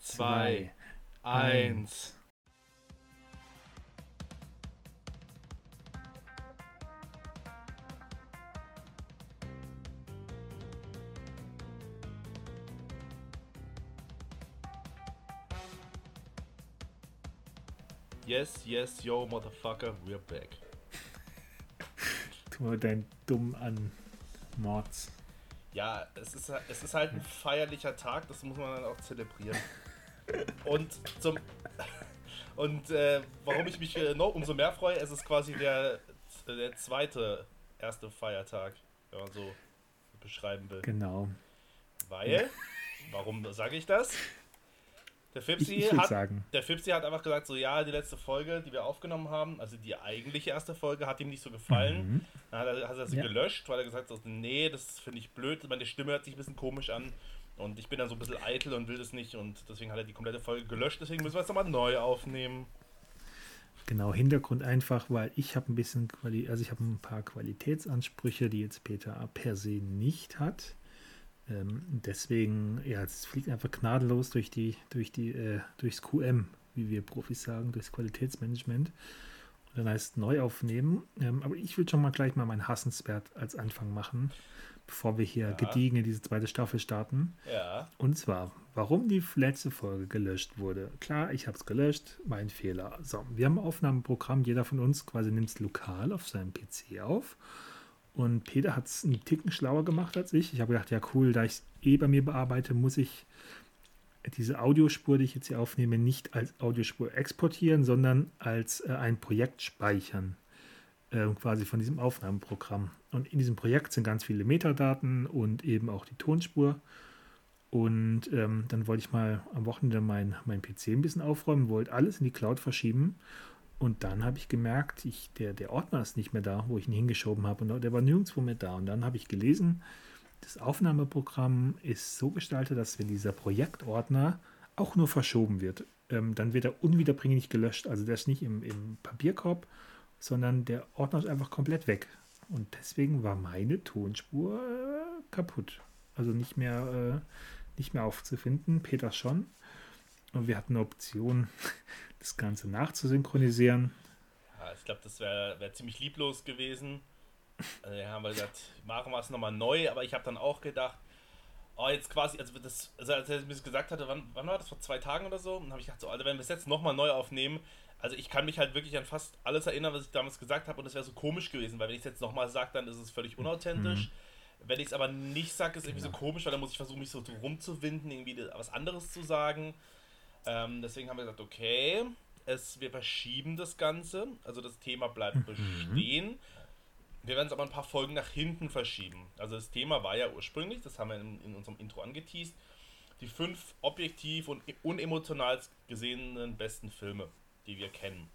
zwei, eins. Yes, yes, yo, motherfucker, we're back. Tu mal deinen dumm an Mords. Ja, es ist, es ist halt ein feierlicher Tag, das muss man dann auch zelebrieren. Und zum und äh, warum ich mich äh, noch umso mehr freue, es ist quasi der, der zweite erste Feiertag, wenn man so beschreiben will. Genau. Weil, warum sage ich das? Der Fipsi, Ich- ich hat, sagen. der Fipsi hat einfach gesagt, so ja, die letzte Folge, die wir aufgenommen haben, also die eigentliche erste Folge, hat ihm nicht so gefallen. Mhm. Dann hat er, hat er sie Ja. gelöscht, weil er gesagt hat, nee, das finde ich blöd, meine Stimme hört sich ein bisschen komisch an. Und ich bin dann so ein bisschen eitel und will das nicht und deswegen hat er die komplette Folge gelöscht, deswegen müssen wir es nochmal neu aufnehmen. Genau, Hintergrund einfach, weil ich habe ein bisschen Quali also ich habe ein paar Qualitätsansprüche, die jetzt Peter per se nicht hat. Ähm, deswegen, ja, es fliegt einfach gnadenlos durch die, durch die, äh, durchs QM, wie wir Profis sagen, durchs Qualitätsmanagement. Und dann heißt neu aufnehmen. Ähm, aber ich will schon mal gleich mal mein Hassenswert als Anfang machen, bevor wir hier Ja. gediegen in diese zweite Staffel starten. Ja, Und zwar, warum die letzte Folge gelöscht wurde. Klar, ich habe es gelöscht, mein Fehler. So, wir haben ein Aufnahmeprogramm, jeder von uns quasi nimmt es lokal auf seinem PC auf. Und Peter hat es einen Ticken schlauer gemacht als ich. Ich habe gedacht, ja cool, da ich es eh bei mir bearbeite, muss ich diese Audiospur, die ich jetzt hier aufnehme, nicht als Audiospur exportieren, sondern als äh, ein Projekt speichern. Äh, quasi von diesem Aufnahmeprogramm. Und in diesem Projekt sind ganz viele Metadaten und eben auch die Tonspur. Und ähm, dann wollte ich mal am Wochenende mein, mein PC ein bisschen aufräumen, wollte alles in die Cloud verschieben. Und dann habe ich gemerkt, ich, der, der Ordner ist nicht mehr da, wo ich ihn hingeschoben habe. Und der war nirgendwo mehr da. Und dann habe ich gelesen, das Aufnahmeprogramm ist so gestaltet, dass wenn dieser Projektordner auch nur verschoben wird, ähm, dann wird er unwiederbringlich gelöscht. Also der ist nicht im, im Papierkorb, sondern der Ordner ist einfach komplett weg. Und deswegen war meine Tonspur äh, kaputt. Also nicht mehr, äh, nicht mehr aufzufinden. Peter schon. Und wir hatten eine Option, das Ganze nachzusynchronisieren. ja ich glaube, das wäre wär ziemlich lieblos gewesen. Also, ja, haben wir gesagt, machen wir es nochmal neu, aber ich habe dann auch gedacht, oh, jetzt quasi, also, das, also als er mir das gesagt hatte, wann, wann war das, vor zwei Tagen oder so? Und dann habe ich gedacht, so, Alter, wenn wir es jetzt nochmal neu aufnehmen, also ich kann mich halt wirklich an fast alles erinnern, was ich damals gesagt habe und es wäre so komisch gewesen, weil wenn ich es jetzt nochmal sage, dann ist es völlig unauthentisch. Wenn ich es aber nicht sage, ist es irgendwie so komisch, weil dann muss ich versuchen, mich so rumzuwinden, irgendwie was anderes zu sagen. Ähm, deswegen haben wir gesagt, okay, es, wir verschieben das Ganze, also das Thema bleibt bestehen. Wir werden es aber ein paar Folgen nach hinten verschieben. Also das Thema war ja ursprünglich, das haben wir in, in unserem Intro angeteased, die fünf objektiv und e- unemotional gesehenen besten Filme, die wir kennen.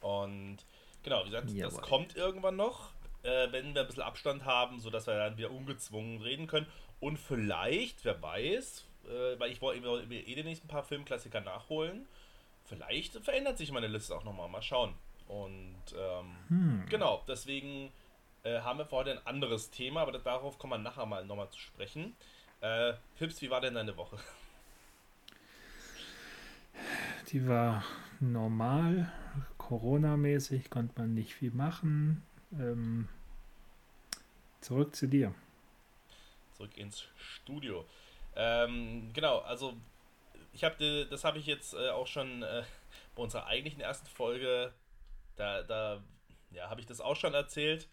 Und genau, wie gesagt, das Jawohl. kommt irgendwann noch, äh, wenn wir ein bisschen Abstand haben, sodass wir dann wieder ungezwungen reden können. Und vielleicht, wer weiß, äh, weil ich wollte eh den nächsten paar Filmklassiker nachholen, vielleicht verändert sich meine Liste auch nochmal. Mal schauen. Und ähm, Hm. Genau, deswegen äh, haben wir für heute ein anderes Thema, aber darauf kommen wir nachher mal nochmal zu sprechen. Äh, Pips, wie war denn deine Woche? Die war normal, Corona-mäßig, konnte man nicht viel machen. Ähm, zurück zu dir. Zurück ins Studio. Ähm, genau, also ich habe das habe ich jetzt äh, auch schon äh, bei unserer eigentlichen ersten Folge, da, da ja, habe ich das auch schon erzählt,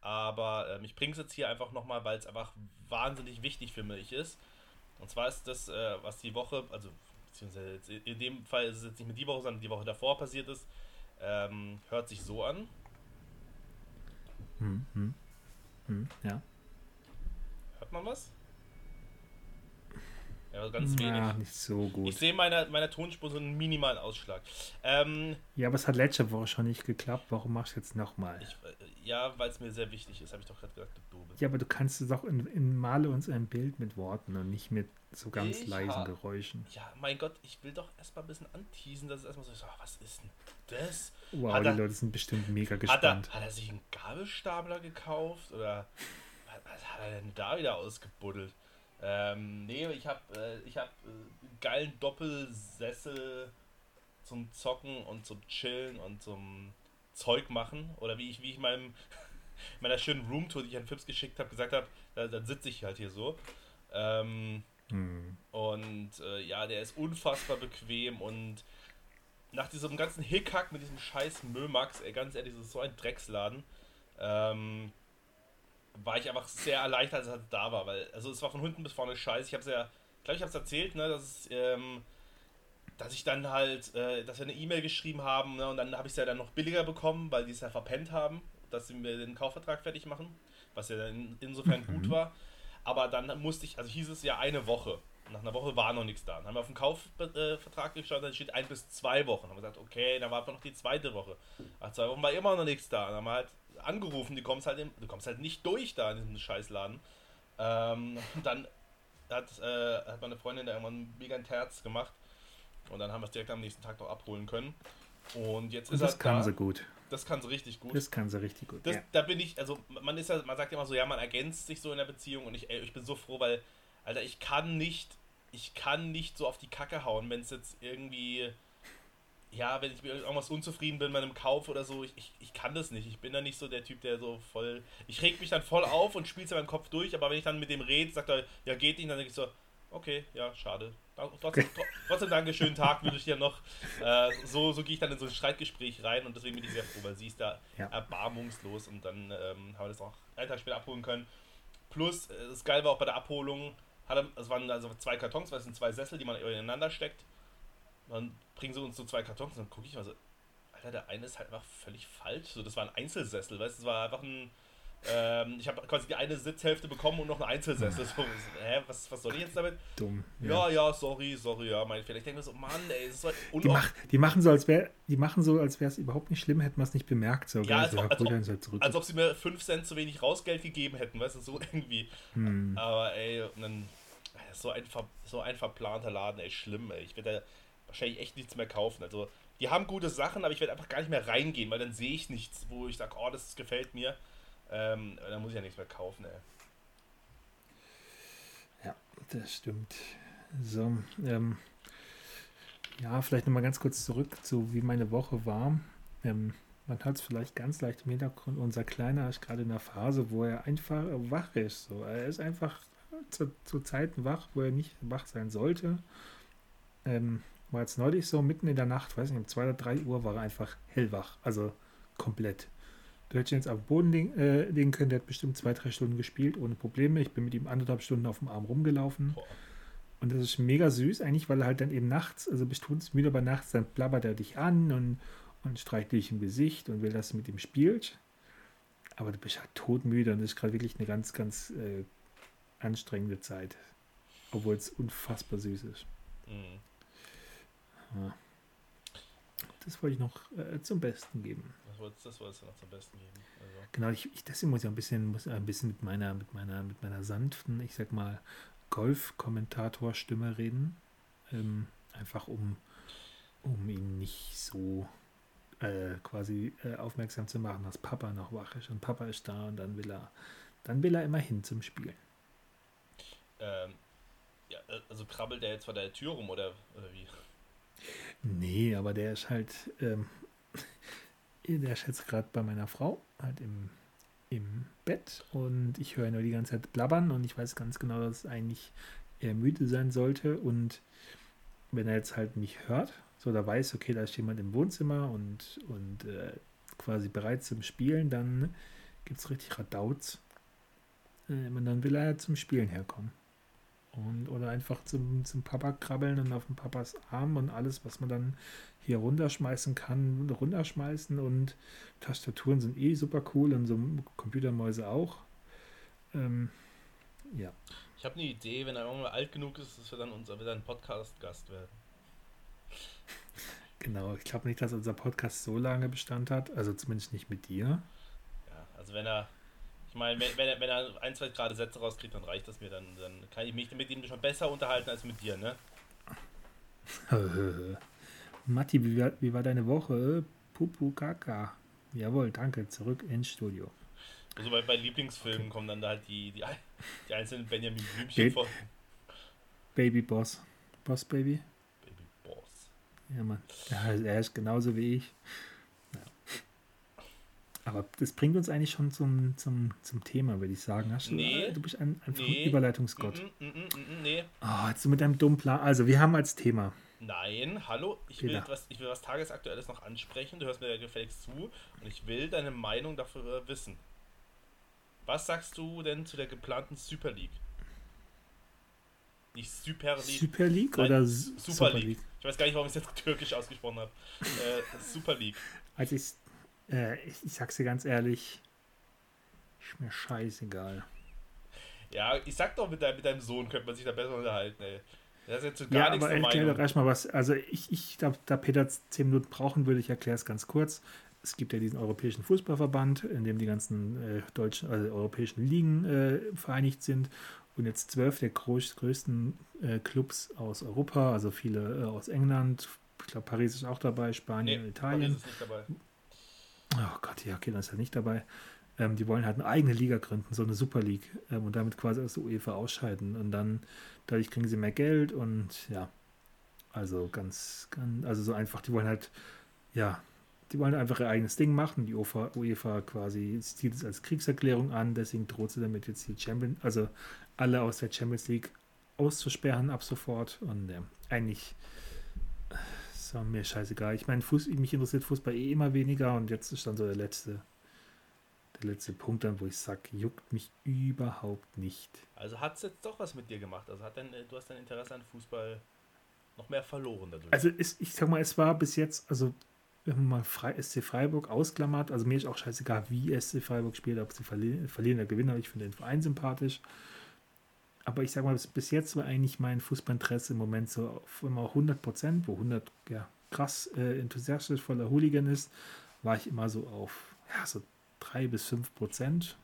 aber ähm, ich bringe es jetzt hier einfach nochmal, weil es einfach wahnsinnig wichtig für mich ist. Und zwar ist das, äh, was die Woche, also beziehungsweise jetzt in dem Fall ist es jetzt nicht mehr die Woche, sondern die Woche davor passiert ist, ähm, hört sich so an. Hm, hm, hm, ja. Hört man was? Ja, ganz wenig. Ja, nicht so gut. Ich sehe meiner meiner Tonspur so einen minimalen Ausschlag. Ähm, Ja, aber es hat letzte Woche schon nicht geklappt. Warum machst du jetzt nochmal? äh, ja, weil es mir sehr wichtig ist, habe ich doch gerade gesagt, du. Ja, aber du kannst es doch in, in Male uns ein Bild mit Worten und nicht mit so ganz Ich leisen Geräuschen. Ja, mein Gott, ich will doch erstmal ein bisschen anteasen, dass es erstmal so ist, ah, was ist denn das? Wow, Hat die er- Leute sind bestimmt mega Hat er, gespannt. hat er sich einen Gabelstapler gekauft oder was, hat er denn da wieder ausgebuddelt? Ähm, nee, ich habe äh, ich hab, äh, einen geilen Doppelsessel zum Zocken und zum Chillen und zum Zeug machen. Oder wie ich, wie ich meinem, meiner schönen Roomtour, die ich an Fips geschickt habe, gesagt habe, da, dann sitze ich halt hier so. Ähm, hm. Und äh, ja, der ist unfassbar bequem und nach diesem ganzen Hickhack mit diesem scheiß Mömax, ey, ganz ehrlich, das ist so ein Drecksladen, ähm, war ich einfach sehr erleichtert, als er da war, weil, also es war von hinten bis vorne scheiße. Ich habe es ja, glaube ich, habe es erzählt, ne, dass, ähm, dass ich dann halt, äh, dass wir eine E-Mail geschrieben haben, ne, und dann habe ich es ja dann noch billiger bekommen, weil die es ja verpennt haben, dass sie mir den Kaufvertrag fertig machen, was ja dann insofern mhm. gut war. Aber dann musste ich, also hieß es ja eine Woche. Nach einer Woche war noch nichts da. Dann haben wir auf den Kaufvertrag geschaut, dann steht ein bis zwei Wochen. Dann haben wir gesagt, okay, dann warten wir noch die zweite Woche. Nach zwei Wochen war immer noch nichts da. Dann haben wir halt angerufen, die kommst halt in, du kommst halt nicht durch da in diesem Scheißladen. Ähm, dann hat, äh, hat meine Freundin da irgendwann mega ein Terz gemacht. Und dann haben wir es direkt am nächsten Tag noch abholen können. Und jetzt Und ist das kann da. sie gut. Das kann sie richtig gut. Das kann sie richtig gut. Das, ja. Da bin ich, also man ist ja, man sagt ja immer so, ja, man ergänzt sich so in der Beziehung und ich, ey, ich bin so froh, weil, Alter, ich kann nicht, ich kann nicht so auf die Kacke hauen, wenn es jetzt irgendwie, ja, wenn ich mit irgendwas unzufrieden bin bei einem Kauf oder so, ich, ich, ich kann das nicht. Ich bin da nicht so der Typ, der so voll, ich reg mich dann voll auf und spiel's in meinen Kopf durch, aber wenn ich dann mit dem rede, sagt er, ja, geht nicht, dann denke ich so, okay, ja, schade. Trotzdem, trotzdem danke, schönen Tag wünsche ich dir noch. Äh, so so gehe ich dann in so ein Streitgespräch rein und deswegen bin ich sehr froh, weil sie ist da ja. erbarmungslos und dann ähm, haben wir das auch einen Tag später abholen können. Plus, äh, das Geil war auch bei der Abholung, hat es waren also zwei Kartons, weil es sind zwei Sessel, die man ineinander steckt. Dann bringen sie uns so zwei Kartons und dann gucke ich mal so, Alter, der eine ist halt einfach völlig falsch. So, das war ein Einzelsessel, weißt du, das war einfach ein ähm, ich habe quasi die eine Sitzhälfte bekommen und noch einen Einzelsessel. So, hä, was, was soll ich jetzt damit? Dumm. Ja, ja, ja sorry, sorry, ja, mein Fehler. Ich denke mir so, Mann, ey, das ist halt die, mach, die machen so, als wäre, die machen so, als wäre es überhaupt nicht schlimm, hätten wir es nicht bemerkt. So, ja, als, so, als, ob, als ob sie mir 5 Cent zu wenig Rausgeld gegeben hätten, weißt du, so irgendwie. Hm. Aber ey, dann, so ein, so ein verplanter Laden, ey, schlimm, ey. Ich werde da wahrscheinlich echt nichts mehr kaufen. Also, die haben gute Sachen, aber ich werde einfach gar nicht mehr reingehen, weil dann sehe ich nichts, wo ich sage, oh, das gefällt mir. Ähm, da muss ich ja nichts mehr kaufen, ey. Ja, das stimmt. So, ähm, ja, vielleicht nochmal ganz kurz zurück zu wie meine Woche war. Ähm, man hat es vielleicht ganz leicht im Hintergrund. Unser Kleiner ist gerade in der Phase, wo er einfach wach ist. So. Er ist einfach zu, zu Zeiten wach, wo er nicht wach sein sollte. Ähm, war jetzt neulich so mitten in der Nacht, weiß nicht, um 2 oder 3 Uhr war er einfach hellwach. Also komplett. Du hättest ihn jetzt auf den Boden legen, äh, legen können, der hat bestimmt zwei, drei Stunden gespielt, ohne Probleme. Ich bin mit ihm anderthalb Stunden auf dem Arm rumgelaufen. Boah. Und das ist mega süß, eigentlich, weil er halt dann eben nachts, also bist du müde, aber nachts, dann blabbert er dich an und, und streicht dich im Gesicht und will, dass du mit ihm spielst. Aber du bist halt todmüde und das ist gerade wirklich eine ganz, ganz äh, anstrengende Zeit. Obwohl es unfassbar süß ist. Mhm. Ja. Das wollte ich noch äh, zum Besten geben. Das wolltest, das wolltest du noch zum Besten geben. Also. Genau, ich, ich, deswegen muss ich ein bisschen, muss ein bisschen mit meiner, mit meiner, mit meiner sanften, ich sag mal, Golf-Kommentator-Stimme reden. Ähm, einfach um, um ihn nicht so äh, quasi äh, aufmerksam zu machen, dass Papa noch wach ist und Papa ist da und dann will er, dann will er immer hin zum Spielen. Ähm, ja, äh, also krabbelt er jetzt vor der Tür rum oder, oder wie? Nee, aber der ist halt, ähm, der ist jetzt gerade bei meiner Frau, halt im, im Bett und ich höre nur die ganze Zeit blabbern und ich weiß ganz genau, dass eigentlich er müde sein sollte und wenn er jetzt halt mich hört, so da weiß, okay, da ist jemand im Wohnzimmer und, und äh, quasi bereit zum Spielen, dann gibt es richtig Radauz. Äh, und dann will er zum Spielen herkommen. Und, oder einfach zum, zum Papa krabbeln und auf dem Papas Arm und alles, was man dann hier runterschmeißen kann, runterschmeißen. Und Tastaturen sind eh super cool und so Computermäuse auch. Ähm, ja. Ich habe eine Idee, wenn er irgendwann alt genug ist, dass wir dann unser wieder ein Podcast-Gast werden. Genau, ich glaube nicht, dass unser Podcast so lange Bestand hat, also zumindest nicht mit dir. Ja, also wenn er ich meine, wenn, wenn, er, wenn er ein, zwei gerade Sätze rauskriegt, dann reicht das mir. Dann, dann kann ich mich mit ihm schon besser unterhalten als mit dir, ne? Matti, wie war, wie war deine Woche? Pupu Kaka. Jawohl, danke. Zurück ins Studio. Also bei, bei Lieblingsfilmen okay. kommen dann da halt die, die, die einzelnen Benjamin Blümchen vor. Baby Boss. Boss Baby? Baby Boss. Ja, Mann. Er ist genauso wie ich. Ja. Aber das bringt uns eigentlich schon zum, zum, zum Thema, würde ich sagen. Hast du, Nee. du bist ein, einfach Nee. ein Überleitungsgott. Mm, mm, mm, mm, nee. Oh, jetzt mit deinem dummen Plan. Also, wir haben als Thema. Nein, hallo, ich will, was, ich will was Tagesaktuelles noch ansprechen. Du hörst mir ja gefälligst zu und ich will deine Meinung dafür wissen. Was sagst du denn zu der geplanten Super League? Nicht Super League, Super League Nein, oder S- Super, League. Ich weiß gar nicht, warum ich es jetzt türkisch ausgesprochen habe. Äh, Super League. Also, ich, äh, ich, ich sag's dir ganz ehrlich. Ist mir scheißegal. Ja, ich sag doch, mit, dein, mit deinem Sohn könnte man sich da besser unterhalten, ey. Das ist jetzt gar Ja, nichts aber erklär doch erstmal was. Also ich, ich da, da Peter zehn Minuten brauchen würde, ich erkläre es ganz kurz. Es gibt ja diesen Europäischen Fußballverband, in dem die ganzen äh, deutschen, also europäischen Ligen äh, vereinigt sind. Und jetzt zwölf der groß, größten äh, Clubs aus Europa, also viele äh, aus England, ich glaube Paris ist auch dabei, Spanien, Nee, Italien. Paris ist nicht dabei. Oh Gott, ja, okay, dann ist er nicht dabei. Ähm, die wollen halt eine eigene Liga gründen, so eine Super League, ähm, und damit quasi aus der UEFA ausscheiden. Und dann, dadurch kriegen sie mehr Geld und ja, also ganz, ganz, also so einfach, die wollen halt, ja, die wollen einfach ihr eigenes Ding machen. Die UEFA, UEFA quasi sieht es als Kriegserklärung an, deswegen droht sie damit jetzt die Champions, also alle aus der Champions League auszusperren ab sofort. Und ja, eigentlich äh, ist mir scheißegal. Ich meine, mich interessiert Fußball eh immer weniger und jetzt ist dann so der letzte, der letzte Punkt dann, wo ich sage, juckt mich überhaupt nicht. Also hat es jetzt doch was mit dir gemacht. Also hat dein, du hast dein Interesse an Fußball noch mehr verloren dadurch. Also ist, ich sag mal, es war bis jetzt, also wenn man mal Fre SC Freiburg ausklammert, also mir ist auch scheißegal, wie SC Freiburg spielt, ob sie verlieren, verlieren oder gewinnen, aber ich finde den Verein sympathisch. Aber ich sag mal, bis, bis jetzt war eigentlich mein Fußballinteresse im Moment so auf immer 100 Prozent, wo 100 ja, krass äh, enthusiastisch voller Hooligan ist, war ich immer so auf ja, so 3 bis 5 Prozent,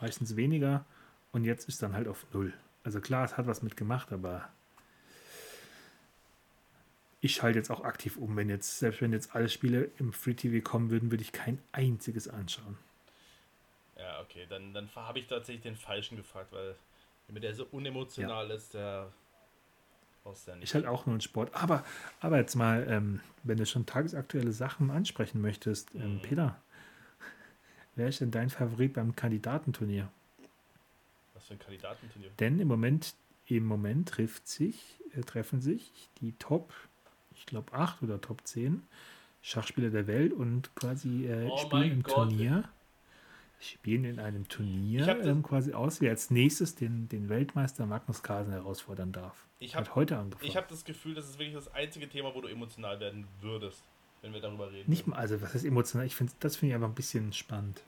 meistens weniger. Und jetzt ist dann halt auf null. Also klar, es hat was mitgemacht, aber ich schalte jetzt auch aktiv um, wenn jetzt, selbst wenn jetzt alle Spiele im Free TV kommen würden, würde ich kein einziges anschauen. ja, okay, dann, dann habe ich tatsächlich den Falschen gefragt, weil wenn der so unemotional ist, der brauchst ja nicht. Ist halt auch nur ein Sport. Aber, aber jetzt mal, ähm, wenn du schon tagesaktuelle Sachen ansprechen möchtest, ähm, Mhm. Peter, wer ist denn dein Favorit beim Kandidatenturnier? Was für ein Kandidatenturnier. Denn im Moment, im Moment trifft sich, äh, treffen sich die Top, ich glaube 8 oder Top 10 Schachspieler der Welt und quasi äh, Oh spielen im Gott. Turnier. Spielen in einem Turnier ähm, quasi aus, wer als nächstes den, den Weltmeister Magnus Carlsen herausfordern darf. Ich habe heute angefangen. ich hab das Gefühl, das ist wirklich das einzige Thema, wo du emotional werden würdest, wenn wir darüber reden. Nicht mal, also was heißt emotional? Ich finde, das finde ich einfach ein bisschen spannend.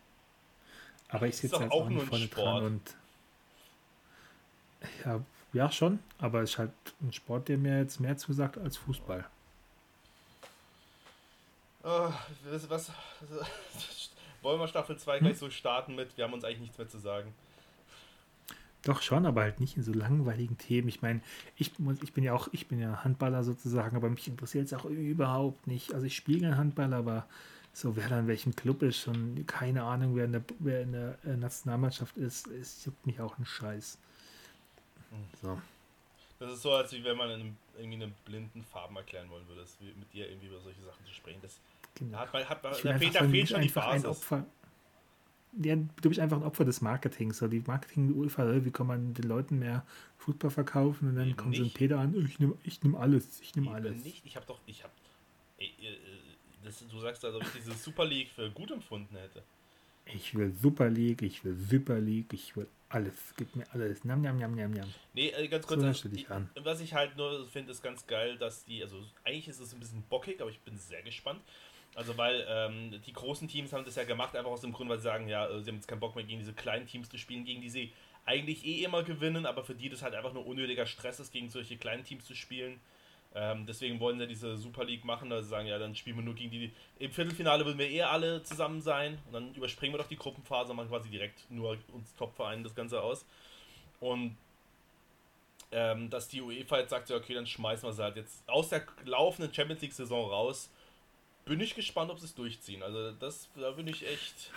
Aber ich Ist sitze jetzt auch auch nicht vorne dran und ja, ja schon, aber es ist halt ein Sport, der mir jetzt mehr zusagt als Fußball. Ah, was, was, wollen wir Staffel 2 Hm? gleich so starten mit, wir haben uns eigentlich nichts mehr zu sagen. Doch schon, aber halt nicht in so langweiligen Themen. Ich meine, ich, muss- ich bin ja auch, ich bin ja Handballer sozusagen, aber mich interessiert es auch überhaupt nicht. Also ich spiele gern Handball, aber so wer da in welchem Club ist und keine Ahnung, wer in der, wer in der äh, Nationalmannschaft ist, es juckt mich auch einen Scheiß. So. Das ist so, als wenn man einem, irgendwie einem blinden Farben erklären wollen würde, das wie mit dir irgendwie über solche Sachen zu sprechen. Das Genau. hat man, hat man, da fehlt, da fehlt schon die ein Basis. Opfer. Ja, du bist einfach ein Opfer des Marketings. So die Marketing UEFA, äh, wie kann man den Leuten mehr Fußball verkaufen und dann Eben kommt so ein. Peter an, ich nehme ich nehm alles, ich nehme alles. Nicht. Ich habe doch, ich habe, äh, du sagst, als ob ich diese Super League für gut empfunden hätte. Ich will Super League, ich will Super League, ich will alles. Gib mir alles. Nam, nam, nam, nam, nam. Nee, äh, ganz So kurz. du also, dich an. Was ich halt nur finde, ist ganz geil, dass die, also eigentlich ist es ein bisschen bockig, aber ich bin sehr gespannt. Also weil ähm, die großen Teams haben das ja gemacht, einfach aus dem Grund, weil sie sagen, ja, äh, sie haben jetzt keinen Bock mehr gegen diese kleinen Teams zu spielen, gegen die sie eigentlich eh immer gewinnen, aber für die das halt einfach nur unnötiger Stress ist, gegen solche kleinen Teams zu spielen. Ähm, deswegen wollen sie diese Super League machen, also sagen, ja, dann spielen wir nur gegen die. Im Viertelfinale würden wir eh alle zusammen sein und dann überspringen wir doch die Gruppenphase und machen quasi direkt nur uns Topvereinen das Ganze aus. Und ähm, dass die UEFA jetzt sagt, ja, okay, dann schmeißen wir sie halt jetzt aus der laufenden Champions League-Saison raus. Bin ich gespannt, ob sie es durchziehen. Also das, da bin ich echt.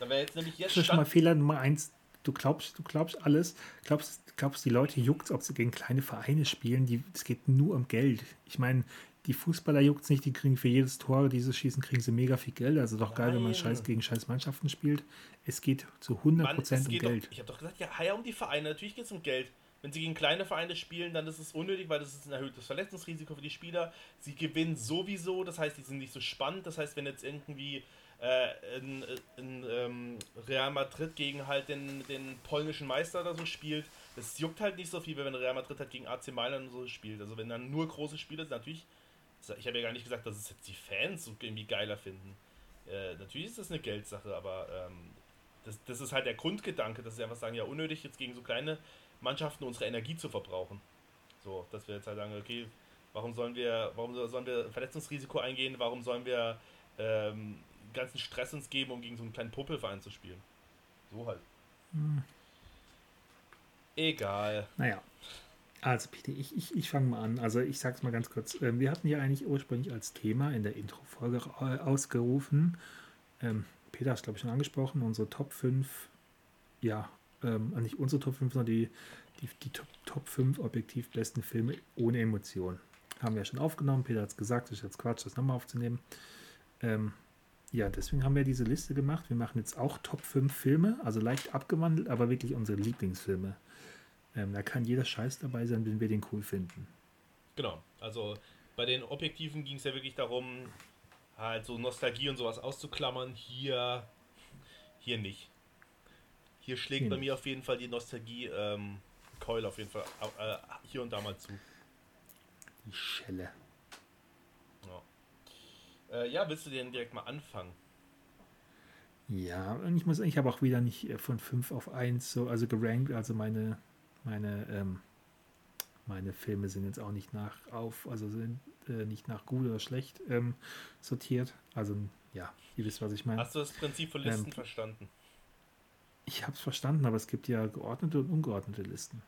Da wäre jetzt nämlich jetzt Das ist schon mal Fehler Nummer eins. du glaubst, du glaubst alles, glaubst, glaubst die Leute juckt, ob sie gegen kleine Vereine spielen, die, es geht nur um Geld. Ich meine, die Fußballer juckt es nicht, die kriegen für jedes Tor, dieses Schießen, kriegen sie mega viel Geld. Also doch geil, wenn man scheiß gegen scheiß Mannschaften spielt. Es geht zu 100% Mann, um Geld. Doch, ich habe doch gesagt, ja, ja, um die Vereine. Natürlich geht es um Geld. Wenn sie gegen kleine Vereine spielen, dann ist es unnötig, weil das ist ein erhöhtes Verletzungsrisiko für die Spieler. Sie gewinnen sowieso, das heißt, die sind nicht so spannend. Das heißt, wenn jetzt irgendwie äh, in, in ähm, Real Madrid gegen halt den, den polnischen Meister oder so spielt, das juckt halt nicht so viel, wenn Real Madrid halt gegen AC Mailand so spielt. Also wenn dann nur große Spiele sind, natürlich, ich habe ja gar nicht gesagt, dass es jetzt die Fans irgendwie geiler finden. Äh, natürlich ist das eine Geldsache, aber ähm, das, das ist halt der Grundgedanke, dass sie einfach sagen, ja, unnötig jetzt gegen so kleine Mannschaften unsere Energie zu verbrauchen. So, dass wir jetzt halt sagen, okay, warum sollen wir, warum sollen wir Verletzungsrisiko eingehen, warum sollen wir ähm, ganzen Stress uns geben, um gegen so einen kleinen Popelverein zu spielen. So halt. Hm. Egal. Naja. Also Peter, ich, ich, ich fange mal an. Also ich sag's mal ganz kurz. Ähm, wir hatten ja eigentlich ursprünglich als Thema in der Intro-Folge ausgerufen. Ähm, Peter hat es, glaube ich, schon angesprochen, unsere Top 5, ja, ähm, nicht unsere Top 5, sondern die, die, die Top, Top 5 objektiv besten Filme ohne Emotion. Haben wir ja schon aufgenommen. Peter hat es gesagt, ist jetzt Quatsch, das nochmal aufzunehmen. Ähm, ja, deswegen haben wir diese Liste gemacht. Wir machen jetzt auch Top 5 Filme, also leicht abgewandelt, aber wirklich unsere Lieblingsfilme. Ähm, da kann jeder Scheiß dabei sein, wenn wir den cool finden. Genau, also bei den Objektiven ging es ja wirklich darum, halt so Nostalgie und sowas auszuklammern. Hier, hier nicht. Hier schlägt hier bei nicht. mir auf jeden Fall die Nostalgie ähm, auf jeden Fall äh, hier und da mal zu. Die Schelle. Ja. Äh, ja, willst du den direkt mal anfangen? Ja, und ich muss, ich habe auch wieder nicht äh, von 5 auf 1 so, also gerankt, also meine, meine, ähm, meine Filme sind jetzt auch nicht nach auf, also sind äh, nicht nach gut oder schlecht ähm, sortiert. Also ja, ihr wisst, was ich meine. Hast du das Prinzip von Listen ähm, verstanden? Ich habe es verstanden, aber es gibt ja geordnete und ungeordnete Listen.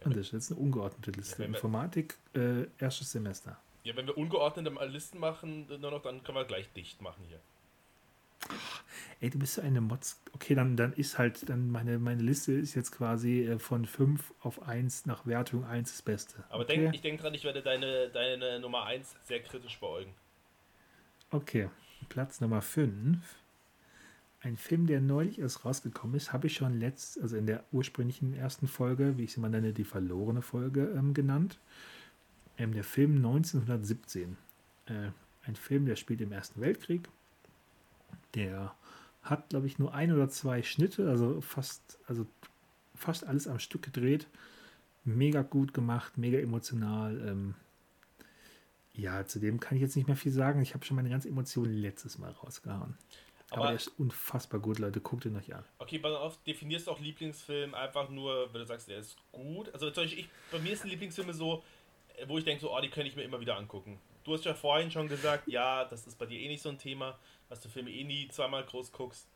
Ja, und das ist jetzt eine ungeordnete Liste. Ja, Informatik, äh, erstes Semester. Ja, wenn wir ungeordnete Listen machen, nur noch, dann können wir gleich dicht machen hier. Ey, du bist so eine Mods. Okay, dann, dann ist halt, dann meine, meine Liste ist jetzt quasi äh, von 5 auf 1 nach Wertung 1 das Beste. Aber okay? denk, ich denke dran, ich werde deine, deine Nummer 1 sehr kritisch beäugen. Okay, Platz Nummer 5. Ein Film, der neulich erst rausgekommen ist, habe ich schon letzt, also in der ursprünglichen ersten Folge, wie ich sie mal nenne, die verlorene Folge ähm, genannt. Ähm, der Film 1917. Äh, ein Film, der spielt im Ersten Weltkrieg der hat, glaube ich, nur ein oder zwei Schnitte, also fast, also fast alles am Stück gedreht. Mega gut gemacht, mega emotional. Ähm, ja, zu dem kann ich jetzt nicht mehr viel sagen. Ich habe schon meine ganze Emotionen letztes Mal rausgehauen. Aber, Aber der ist unfassbar gut, Leute. Guckt ihn euch an. Okay, pass auf, definierst du auch Lieblingsfilm einfach nur, wenn du sagst, der ist gut. Also ich, bei mir sind Lieblingsfilme so, wo ich denke, so, oh, die könnte ich mir immer wieder angucken. Du hast ja vorhin schon gesagt, ja, das ist bei dir eh nicht so ein Thema dass du Filme eh nie zweimal groß guckst.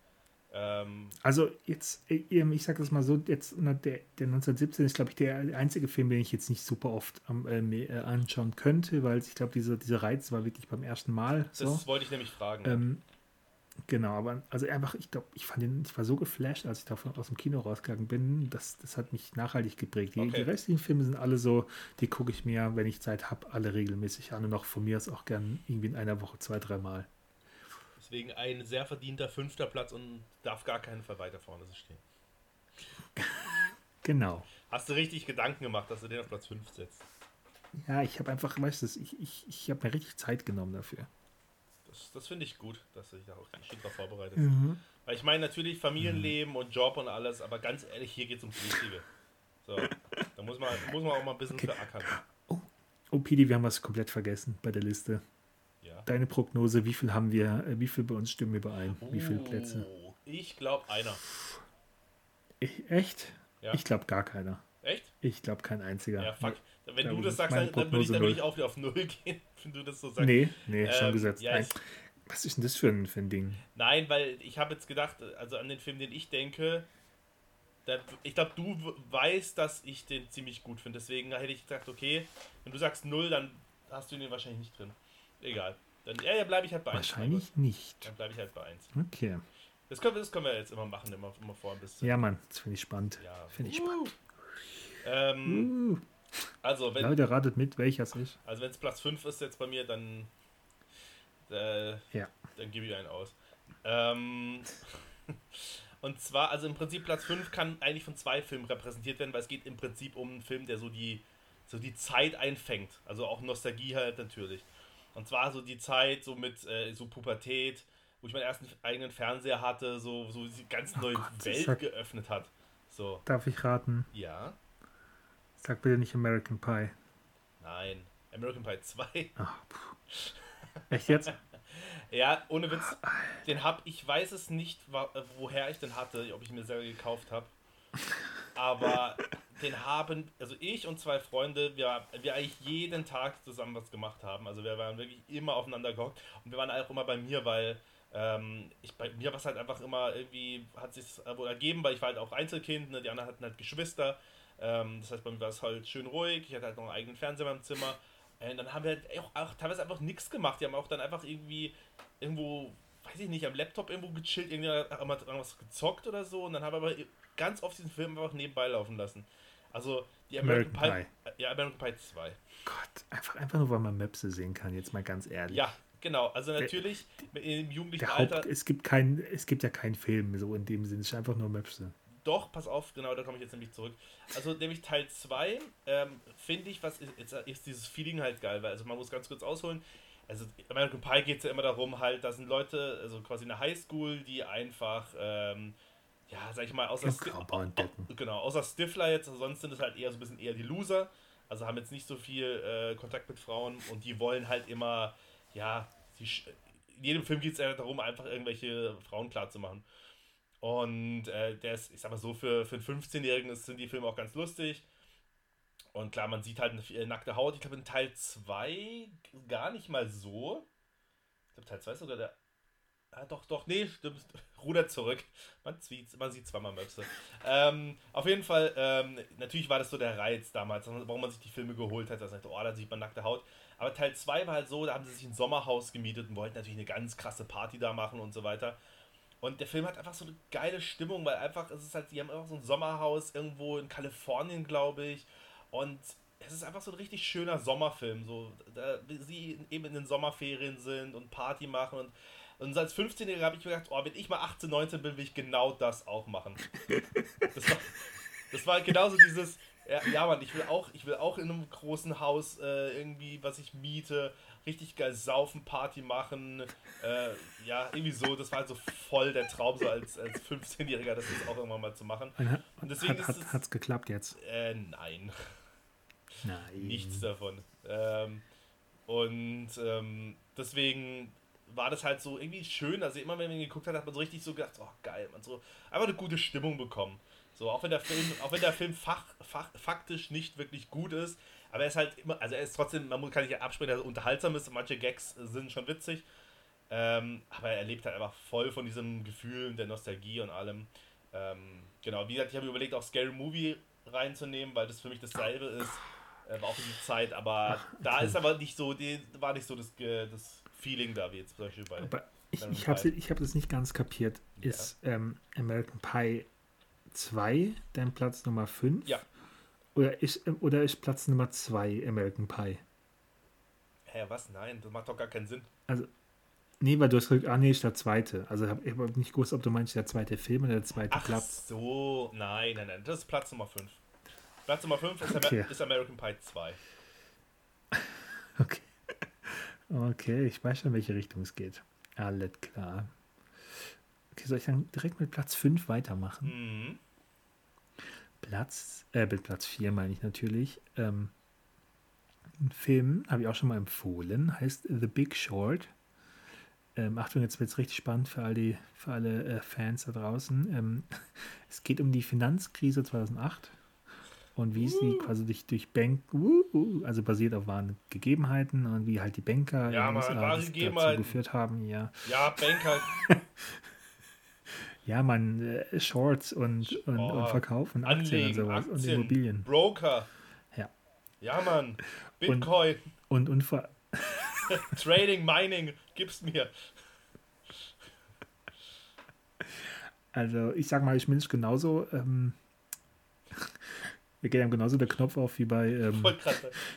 Ähm, also jetzt, ich sag das mal so, jetzt der, der 1917 ist, glaube ich, der einzige Film, den ich jetzt nicht super oft äh, äh, anschauen könnte, weil ich glaube, dieser, dieser Reiz war wirklich beim ersten Mal. So. Das wollte ich nämlich fragen. Ähm, genau, aber also einfach, ich glaube, ich fand den, ich war so geflasht, als ich davon aus dem Kino rausgegangen bin, das, das hat mich nachhaltig geprägt. Die, okay. die restlichen Filme sind alle so, die gucke ich mir, wenn ich Zeit habe, alle regelmäßig an und auch von mir aus auch gern irgendwie in einer Woche zwei, dreimal. Deswegen ein sehr verdienter fünfter Platz und darf gar keinen Fall weiter vorne stehen. Genau. Hast du richtig Gedanken gemacht, dass du den auf Platz 5 setzt? Ja, ich habe einfach, weißt du, ich, ich, ich habe mir richtig Zeit genommen dafür. Das, das finde ich gut, dass du dich da auch richtig drauf vorbereitet mhm. Weil ich meine, natürlich Familienleben mhm. und Job und alles, aber ganz ehrlich, hier geht es ums Wichtige. So, da muss man, muss man auch mal ein bisschen okay. verackern. Oh, oh Pidi, wir haben was komplett vergessen bei der Liste. Deine Prognose, wie viel haben wir, äh, wie viel bei uns stimmen überein? Oh, wie viele Plätze? Ich glaube einer. Ich, echt? Ja. Ich glaube gar keiner. Echt? Ich glaube kein einziger. Ja, fuck. Wenn du das sagst, dann, dann würde ich, dann ich auch wieder auf Null gehen, wenn du das so sagst. Nee, nee, ähm, schon gesetzt. Ja, Was ist denn das für ein, für ein Ding? Nein, weil ich habe jetzt gedacht, also an den Film, den ich denke, da, ich glaube, du weißt, dass ich den ziemlich gut finde. Deswegen hätte ich gedacht, okay, wenn du sagst Null, dann hast du den wahrscheinlich nicht drin. Egal. Dann ja, ja, bleibe ich halt bei 1. Wahrscheinlich nicht. Dann bleibe ich halt bei 1. Okay. Das können, wir, das können wir jetzt immer machen, immer, immer vor ein bisschen. Ja, Mann, das finde ich spannend. Ja. Finde ich Uh. spannend. Ähm, Uh. Also, wenn Leute, ratet mit, welcher es ist. also es Platz 5 ist jetzt bei mir, dann, äh, Ja. dann gebe ich einen aus. Ähm, und zwar, also im Prinzip Platz 5 kann eigentlich von zwei Filmen repräsentiert werden, weil es geht im Prinzip um einen Film, der so die, so die Zeit einfängt. Also auch Nostalgie halt natürlich. Und zwar so die Zeit so mit äh, so Pubertät, wo ich meinen ersten eigenen Fernseher hatte, so, so die ganz neue Oh Gott, Welt geöffnet hat. So, Darf ich raten? ja, Sag bitte nicht American Pie. nein. American Pie 2. Ach. Echt jetzt? Ja, ohne Witz. Den hab ich weiß es nicht, woher ich den hatte, ob ich mir selber gekauft habe. Aber den haben, also ich und zwei Freunde, wir, wir eigentlich jeden Tag zusammen was gemacht haben. Also wir waren wirklich immer aufeinander gehockt und wir waren auch immer bei mir, weil ähm, ich bei mir war es halt einfach immer irgendwie, hat sich wohl ergeben, weil ich war halt auch Einzelkind, ne? die anderen hatten halt Geschwister. Ähm, das heißt, bei mir war es halt schön ruhig, ich hatte halt noch einen eigenen Fernseher beim Zimmer. Und dann haben wir halt auch, auch teilweise einfach nichts gemacht. Die haben auch dann einfach irgendwie irgendwo, weiß ich nicht, am Laptop irgendwo gechillt, irgendwas gezockt oder so. Und dann haben wir aber ganz oft diesen Film einfach nebenbei laufen lassen. Also die American, American Pie, Ja, American Pie 2. Gott, einfach, einfach nur, weil man Möpse sehen kann, jetzt mal ganz ehrlich. Ja, genau. Also natürlich im jugendlichen Der Alter. Haupt, es, gibt kein, es gibt ja keinen Film so in dem Sinne, es ist einfach nur Möpse. Doch, pass auf, genau, da komme ich jetzt nämlich zurück. Also nämlich Teil 2, ähm, finde ich, was ist, ist, ist dieses Feeling halt geil, weil also man muss ganz kurz ausholen. Also American Pie geht es ja immer darum, halt, da sind Leute, also quasi eine Highschool, die einfach, ähm, ja, sag ich mal, außer, Sti- genau, außer Stifler jetzt, sonst sind es halt eher so ein bisschen eher die Loser, also haben jetzt nicht so viel äh, Kontakt mit Frauen und die wollen halt immer, ja, die, in jedem Film geht es ja darum, einfach irgendwelche Frauen klar zu machen. Und äh, der ist, ich sag mal so, für, für einen 15-Jährigen ist- sind die Filme auch ganz lustig. Und klar, man sieht halt eine äh, nackte Haut. Ich glaube, in Teil 2 gar nicht mal so. Ich glaube, Teil 2 ist sogar der. Ah, doch, doch, nee, stimmt. Rudert zurück. Man sieht, man sieht zweimal Möpse. ähm, auf jeden Fall, ähm, natürlich war das so der Reiz damals, warum man sich die Filme geholt hat. dass man oh, da sieht man nackte Haut. Aber Teil 2 war halt so, da haben sie sich ein Sommerhaus gemietet und wollten natürlich eine ganz krasse Party da machen und so weiter. Und der Film hat einfach so eine geile Stimmung, weil einfach, es ist halt, die haben einfach so ein Sommerhaus irgendwo in Kalifornien, glaube ich. Und es ist einfach so ein richtig schöner Sommerfilm, so, da sie eben in den Sommerferien sind und Party machen und und als 15-Jähriger habe ich mir gedacht, oh, wenn ich mal 18, 19 bin, will ich genau das auch machen. Das war, das war genauso dieses, ja, ja Mann, ich will auch, ich will auch in einem großen Haus äh, irgendwie, was ich miete, richtig geil saufen, Party machen, äh, ja, irgendwie so, das war halt so voll der Traum, so als, als 15-Jähriger, das jetzt auch irgendwann mal zu machen. Und deswegen hat, ist hat, es- geklappt jetzt? Äh, nein. Nein. nichts davon. Ähm, und ähm, deswegen war das halt so irgendwie schön. Also immer wenn man geguckt hat, hat man so richtig so gedacht, oh geil, man so einfach eine gute Stimmung bekommen. So, auch wenn der Film, auch wenn der Film fach, fach, faktisch nicht wirklich gut ist, aber er ist halt immer, also er ist trotzdem, man muss- kann nicht absprechen, dass er unterhaltsam ist, manche Gags sind schon witzig. Ähm, aber er lebt halt einfach voll von diesem Gefühl der Nostalgie und allem. Ähm, genau, wie gesagt, ich habe überlegt, auch Scary Movie reinzunehmen, weil das für mich dasselbe ist. Äh, war auch in die Zeit, aber da okay. ist aber nicht so, die, war nicht so das, das Feeling da, wie jetzt zum Beispiel bei. Aber ich, ich habe hab das nicht ganz kapiert. Ist ähm, American Pie 2 dein Platz Nummer 5? Ja. Oder ist, ähm, oder ist Platz Nummer 2 American Pie? Hä, was? Nein, das macht doch gar keinen Sinn. Nee, weil du hast gesagt, ah nee, ist der zweite. Also hab, ich habe nicht gewusst, ob du meinst, der zweite Film oder der zweite Ach Platz. so, nein, nein, nein, das ist Platz Nummer 5. Platz Nummer 5 ist, Okay. Amer ist American Pie 2. Okay. Okay, ich weiß schon, in welche Richtung es geht. Alles klar. Okay, soll ich dann direkt mit Platz 5 weitermachen? Mhm. Platz, äh, mit Platz 4 meine ich natürlich. Ähm, ein Film, habe ich auch schon mal empfohlen, heißt The Big Short. Ähm, Achtung, jetzt wird es richtig spannend für, all die, für alle äh, Fans da draußen. Ähm, es geht um die Finanzkrise 2008 und wie sie quasi durch, durch Bank, uh, uh, also basiert auf wahren Gegebenheiten und wie halt die Banker Ja, in den USA dazu geführt haben. Ja, Ja, Banker. ja man, äh, Shorts und, und, Oh, und Verkauf und Aktien und Anlegen, sowas und Aktien, Immobilien. Broker. Ja. Ja, Mann. Bitcoin, Und, und vor, Trading, Mining, gib's mir. Also ich sag mal, ich bin genauso. Ähm, wir gehen genauso der Knopf auf wie bei, ähm, bei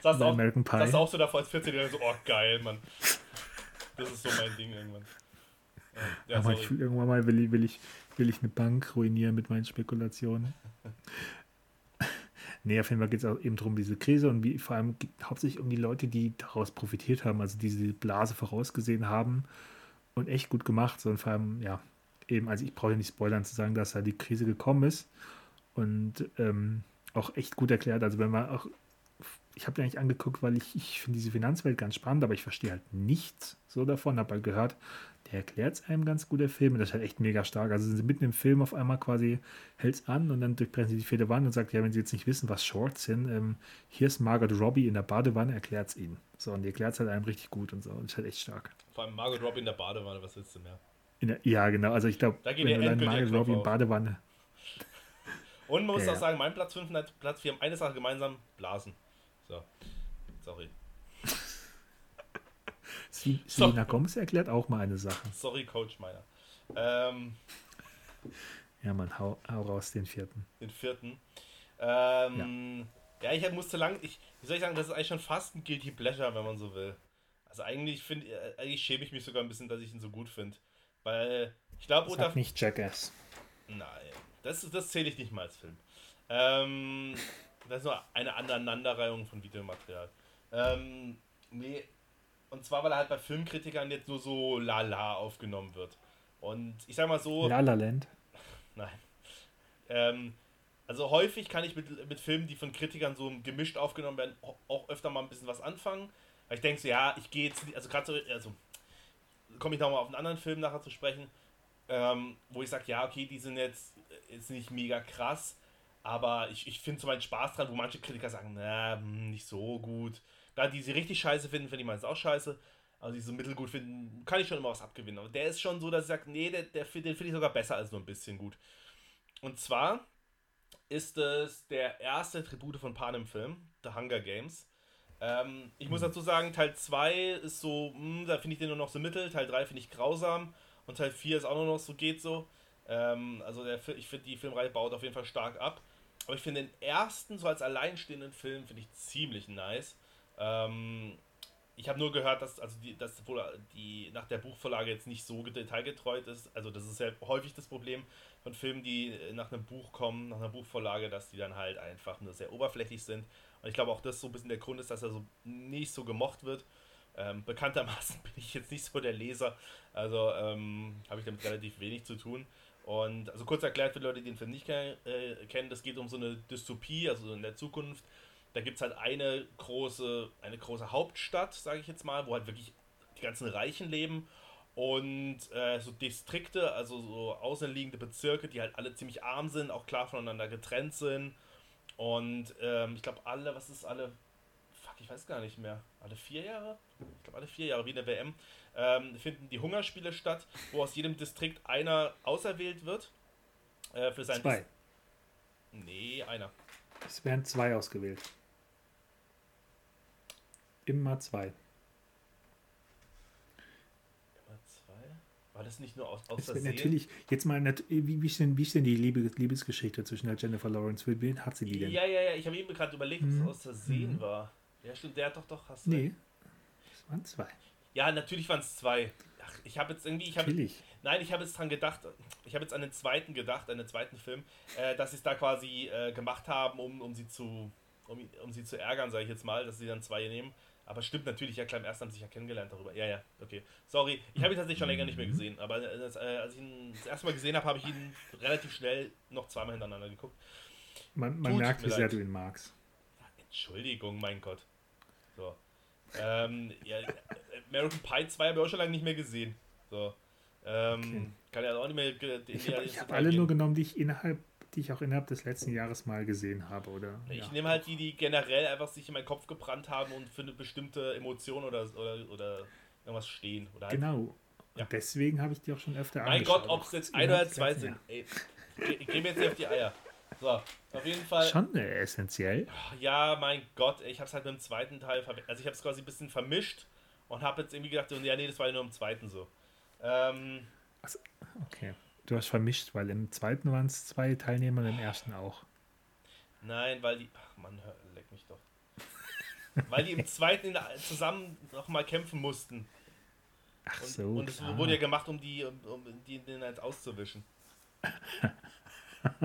auch, American Pie. saß auch so davor als 14-Jähriger so, oh geil, Mann. Das ist so mein Ding irgendwann. Ja, Aber ich fühle irgendwann mal, will ich, will, ich, will ich eine Bank ruinieren mit meinen Spekulationen. nee, auf jeden Fall geht es auch eben darum, diese Krise und wie, vor allem hauptsächlich um die Leute, die daraus profitiert haben, also diese Blase vorausgesehen haben und echt gut gemacht. So, und vor allem, ja, eben, also ich brauche ja nicht spoilern zu sagen, dass da die Krise gekommen ist und ähm, auch echt gut erklärt. Also wenn man auch, ich habe den eigentlich angeguckt, weil ich, ich finde diese Finanzwelt ganz spannend, aber ich verstehe halt nichts so davon, habe halt gehört, der erklärt es einem ganz gut, der Film, und das ist halt echt mega stark. Also sind sie mitten im Film auf einmal quasi, hält es an und dann durchbrechen sie die vierte Wand und sagt, ja, wenn sie jetzt nicht wissen, was Shorts sind, ähm, hier ist Margot Robbie in der Badewanne, erklärt es ihnen. So, und die erklärt es halt einem richtig gut und so. Und das ist halt echt stark. Vor allem Margot Robbie in der Badewanne, was willst du mehr? In der, ja, genau. Also ich glaube, Da wenn du dann Knopf Robbie in. Badewanne, Und man muss Ja, auch sagen, mein Platz 5 und Platz 4 haben eine Sache gemeinsam, Blasen. So. Sorry. Selena Gomez erklärt auch mal eine Sache. Sorry, Coach meiner. Ähm, Ja, man, hau, hau raus den vierten. den vierten. Ähm, ja. ich musste lang, ich, wie soll ich sagen, das ist eigentlich schon fast ein Guilty Pleasure, wenn man so will. Also eigentlich finde äh, eigentlich schäme ich mich sogar ein bisschen, dass ich ihn so gut finde. Weil ich glaube, unter. nicht Jackass. Nein, das, das zähle ich nicht mal als Film. Ähm, das ist nur eine Aneinanderreihung von Videomaterial. Ähm, nee, und zwar, weil er halt bei Filmkritikern jetzt nur so lala aufgenommen wird. Und ich sag mal so, La La Land. nein. Ähm, also häufig kann ich mit, mit Filmen, die von Kritikern so gemischt aufgenommen werden, au- auch öfter mal ein bisschen was anfangen. Weil ich denke so, ja, ich gehe jetzt, also gerade so, also komme ich nochmal auf einen anderen Film nachher zu sprechen, ähm, wo ich sage, ja, okay, die sind jetzt, jetzt nicht mega krass, aber ich, ich finde so meinen Spaß dran, wo manche Kritiker sagen, na, hm, nicht so gut. Gerade die sie richtig scheiße finden, finde ich meistens auch scheiße. Also die so mittelgut finden, kann ich schon immer was abgewinnen. Aber der ist schon so, dass ich sage, nee, der, der, den finde ich sogar besser als nur ein bisschen gut. Und zwar ist es der erste Tribute von Panem-Film, The Hunger Games. Ähm, ich muss dazu sagen, Teil 2 ist so, hm, da finde ich den nur noch so mittel, Teil 3 finde ich grausam und Teil 4 ist auch nur noch so, geht so. Ähm, also der, ich finde, die Filmreihe baut auf jeden Fall stark ab. Aber ich finde den ersten, so als alleinstehenden Film, finde ich ziemlich nice. Ähm, ich habe nur gehört, dass also die, dass wohl die nach der Buchvorlage jetzt nicht so detailgetreu ist. Also das ist ja häufig das Problem von Filmen, die nach einem Buch kommen, nach einer Buchvorlage, dass die dann halt einfach nur sehr oberflächlich sind. Und ich glaube auch, das so ein bisschen der Grund ist, dass er so nicht so gemocht wird. Ähm, bekanntermaßen bin ich jetzt nicht so der Leser, also ähm, habe ich damit relativ wenig zu tun. Und also kurz erklärt für Leute, die den Film nicht äh, kennen, das geht um so eine Dystopie, also in der Zukunft. Da gibt es halt eine große, eine große Hauptstadt, sage ich jetzt mal, wo halt wirklich die ganzen Reichen leben und äh, so Distrikte, also so außenliegende Bezirke, die halt alle ziemlich arm sind, auch klar voneinander getrennt sind. Und ähm, ich glaube, alle, was ist alle, fuck, ich weiß gar nicht mehr, alle vier Jahre? Ich glaube, alle vier Jahre wie in der WM, ähm, finden die Hungerspiele statt, wo aus jedem Distrikt einer auserwählt wird. Äh, für sein Zwei. Dis- Nee, einer. Es werden zwei ausgewählt. Immer zwei. Immer zwei? War das nicht nur aus, aus Versehen? natürlich, jetzt mal, wie, wie, ist denn, wie ist denn die Liebe, Liebesgeschichte zwischen der Jennifer Lawrence? Für wen hat sie die denn? Ja, ja, ja, ich habe eben gerade überlegt, ob Mhm. es aus Versehen Mhm. war. Ja, stimmt, der hat doch doch, hast du. Nee, es waren zwei. Ja, natürlich waren es zwei. Ach, ich habe jetzt irgendwie, ich habe, nein, ich habe jetzt dran gedacht, ich habe jetzt an den zweiten gedacht, an den zweiten Film, äh, dass sie es da quasi äh, gemacht haben, um, um sie zu, um, um sie zu ärgern, sage ich jetzt mal, dass sie dann zwei nehmen. Aber stimmt natürlich, ja klar, im ersten haben sie sich ja kennengelernt darüber. Ja, ja, okay. Sorry, ich habe ihn tatsächlich schon länger nicht mehr Mhm. gesehen, aber äh, das, äh, als ich ihn das erste Mal gesehen habe, habe ich ihn relativ schnell noch zweimal hintereinander geguckt. Man, man merkt, wie sehr leid. du ihn magst. Entschuldigung, mein Gott. So. Ähm, ja, American Pie 2 habe ich auch schon lange nicht mehr gesehen. So. Ähm, Okay. Kann ja auch nicht mehr. Ich habe hab alle gehen. nur genommen, die ich innerhalb, die ich auch innerhalb des letzten Jahres mal gesehen habe, oder? Ich ja. nehme halt die, die generell einfach sich in meinen Kopf gebrannt haben und für eine bestimmte Emotion oder, oder, oder irgendwas stehen. Oder halt, Genau. Ja. deswegen habe ich die auch schon öfter Mein angeschaut. Gott, ob es jetzt ein oder zwei sind. Ey, ich gebe jetzt nicht auf die Eier. So, auf jeden Fall. Schon äh, essentiell. Ja, mein Gott, ich habe es halt mit dem zweiten Teil Also ich habe es quasi ein bisschen vermischt und habe jetzt irgendwie gedacht, ja, nee, das war ja nur im zweiten so. Ähm, Okay. du hast vermischt, weil im zweiten waren es zwei Teilnehmer, im ersten auch. Nein, weil die. Ach man, leck mich doch. weil die im zweiten zusammen nochmal kämpfen mussten. Ach und, so. Und es wurde ja gemacht, um die, um, um die den jetzt auszuwischen.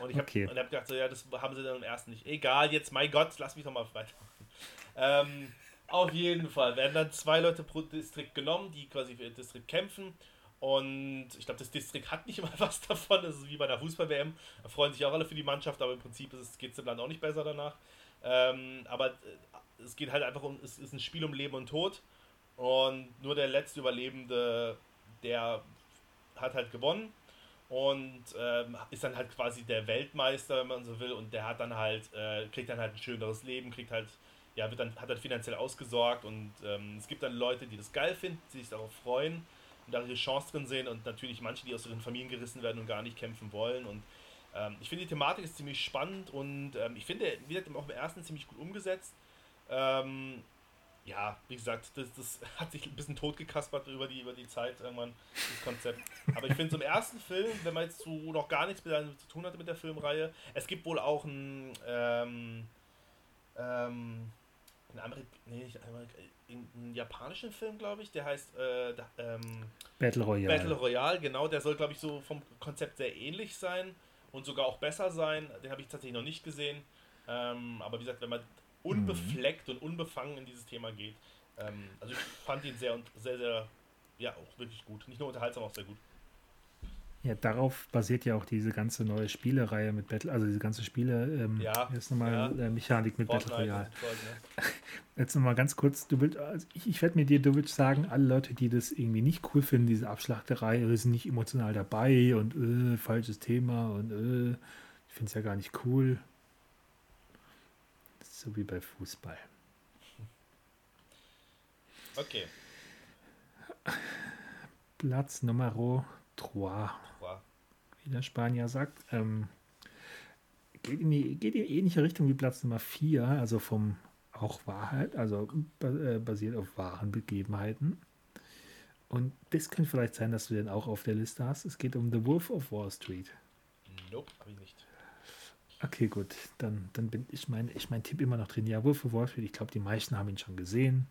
und ich habe Okay. hab gedacht, so, ja, das haben sie dann im ersten nicht. Egal, jetzt, mein Gott, lass mich doch mal weitermachen. Ähm, auf jeden Fall werden dann zwei Leute pro Distrikt genommen, die quasi für ihr Distrikt kämpfen. Und ich glaube, das Distrikt hat nicht mal was davon. Das ist wie bei der Fußball-WM. Da freuen sich auch alle für die Mannschaft, aber im Prinzip geht es dem Land auch nicht besser danach. Ähm, aber äh, es geht halt einfach um, es ist ein Spiel um Leben und Tod. Und nur der letzte Überlebende, der hat halt gewonnen und ähm, ist dann halt quasi der Weltmeister, wenn man so will. Und der hat dann halt, äh, kriegt dann halt ein schöneres Leben, kriegt halt, ja, wird dann, hat halt finanziell ausgesorgt. Und ähm, es gibt dann Leute, die das geil finden, die sich darauf freuen und da ihre Chance drin sehen. Und natürlich manche, die aus ihren Familien gerissen werden und gar nicht kämpfen wollen. Und ähm, ich finde die Thematik ist ziemlich spannend und ähm, ich finde, wie gesagt, auch im ersten ziemlich gut umgesetzt. Ähm, ja, wie gesagt, das, das hat sich ein bisschen totgekaspert über die, über die Zeit irgendwann, das Konzept. Aber ich finde zum ersten Film, wenn man jetzt so noch gar nichts mit, zu tun hatte mit der Filmreihe, es gibt wohl auch einen, ähm, ähm, einen, Amerik nee, nicht Amerik einen japanischen Film, glaube ich, der heißt äh, da, ähm, Battle Royale. Battle Royale, genau, der soll, glaube ich, so vom Konzept sehr ähnlich sein und sogar auch besser sein. Den habe ich tatsächlich noch nicht gesehen. Ähm, aber wie gesagt, wenn man unbefleckt und unbefangen in dieses Thema geht, ähm, also ich fand ihn sehr, und sehr, sehr, ja, auch wirklich gut. Nicht nur unterhaltsam, auch sehr gut. Ja, darauf basiert ja auch diese ganze neue Spielereihe mit Battle, also diese ganze Spiele, ähm, Ja, jetzt nochmal ja. äh, Mechanik mit Battle Fortnite Royale. und so, ne? Jetzt nochmal ganz kurz, du willst, also ich, ich werde mir dir, du willst sagen, alle Leute, die das irgendwie nicht cool finden, diese Abschlachterei, die sind nicht emotional dabei und äh, falsches Thema und äh, ich finde es ja gar nicht cool. So wie bei Fußball. Okay, Platz Nummer 3, war. Wie der Spanier sagt, ähm, geht, in die, geht in ähnliche Richtung wie Platz Nummer 4, also vom auch Wahrheit, also äh, basiert auf wahren Begebenheiten. Und das könnte vielleicht sein, dass du den auch auf der Liste hast. Es geht um The Wolf of Wall Street. Nope, habe ich nicht. Okay, gut, dann, dann bin ich mein, ich mein Tipp immer noch drin. Ja, Wolf of Wall Street, ich glaube, die meisten haben ihn schon gesehen.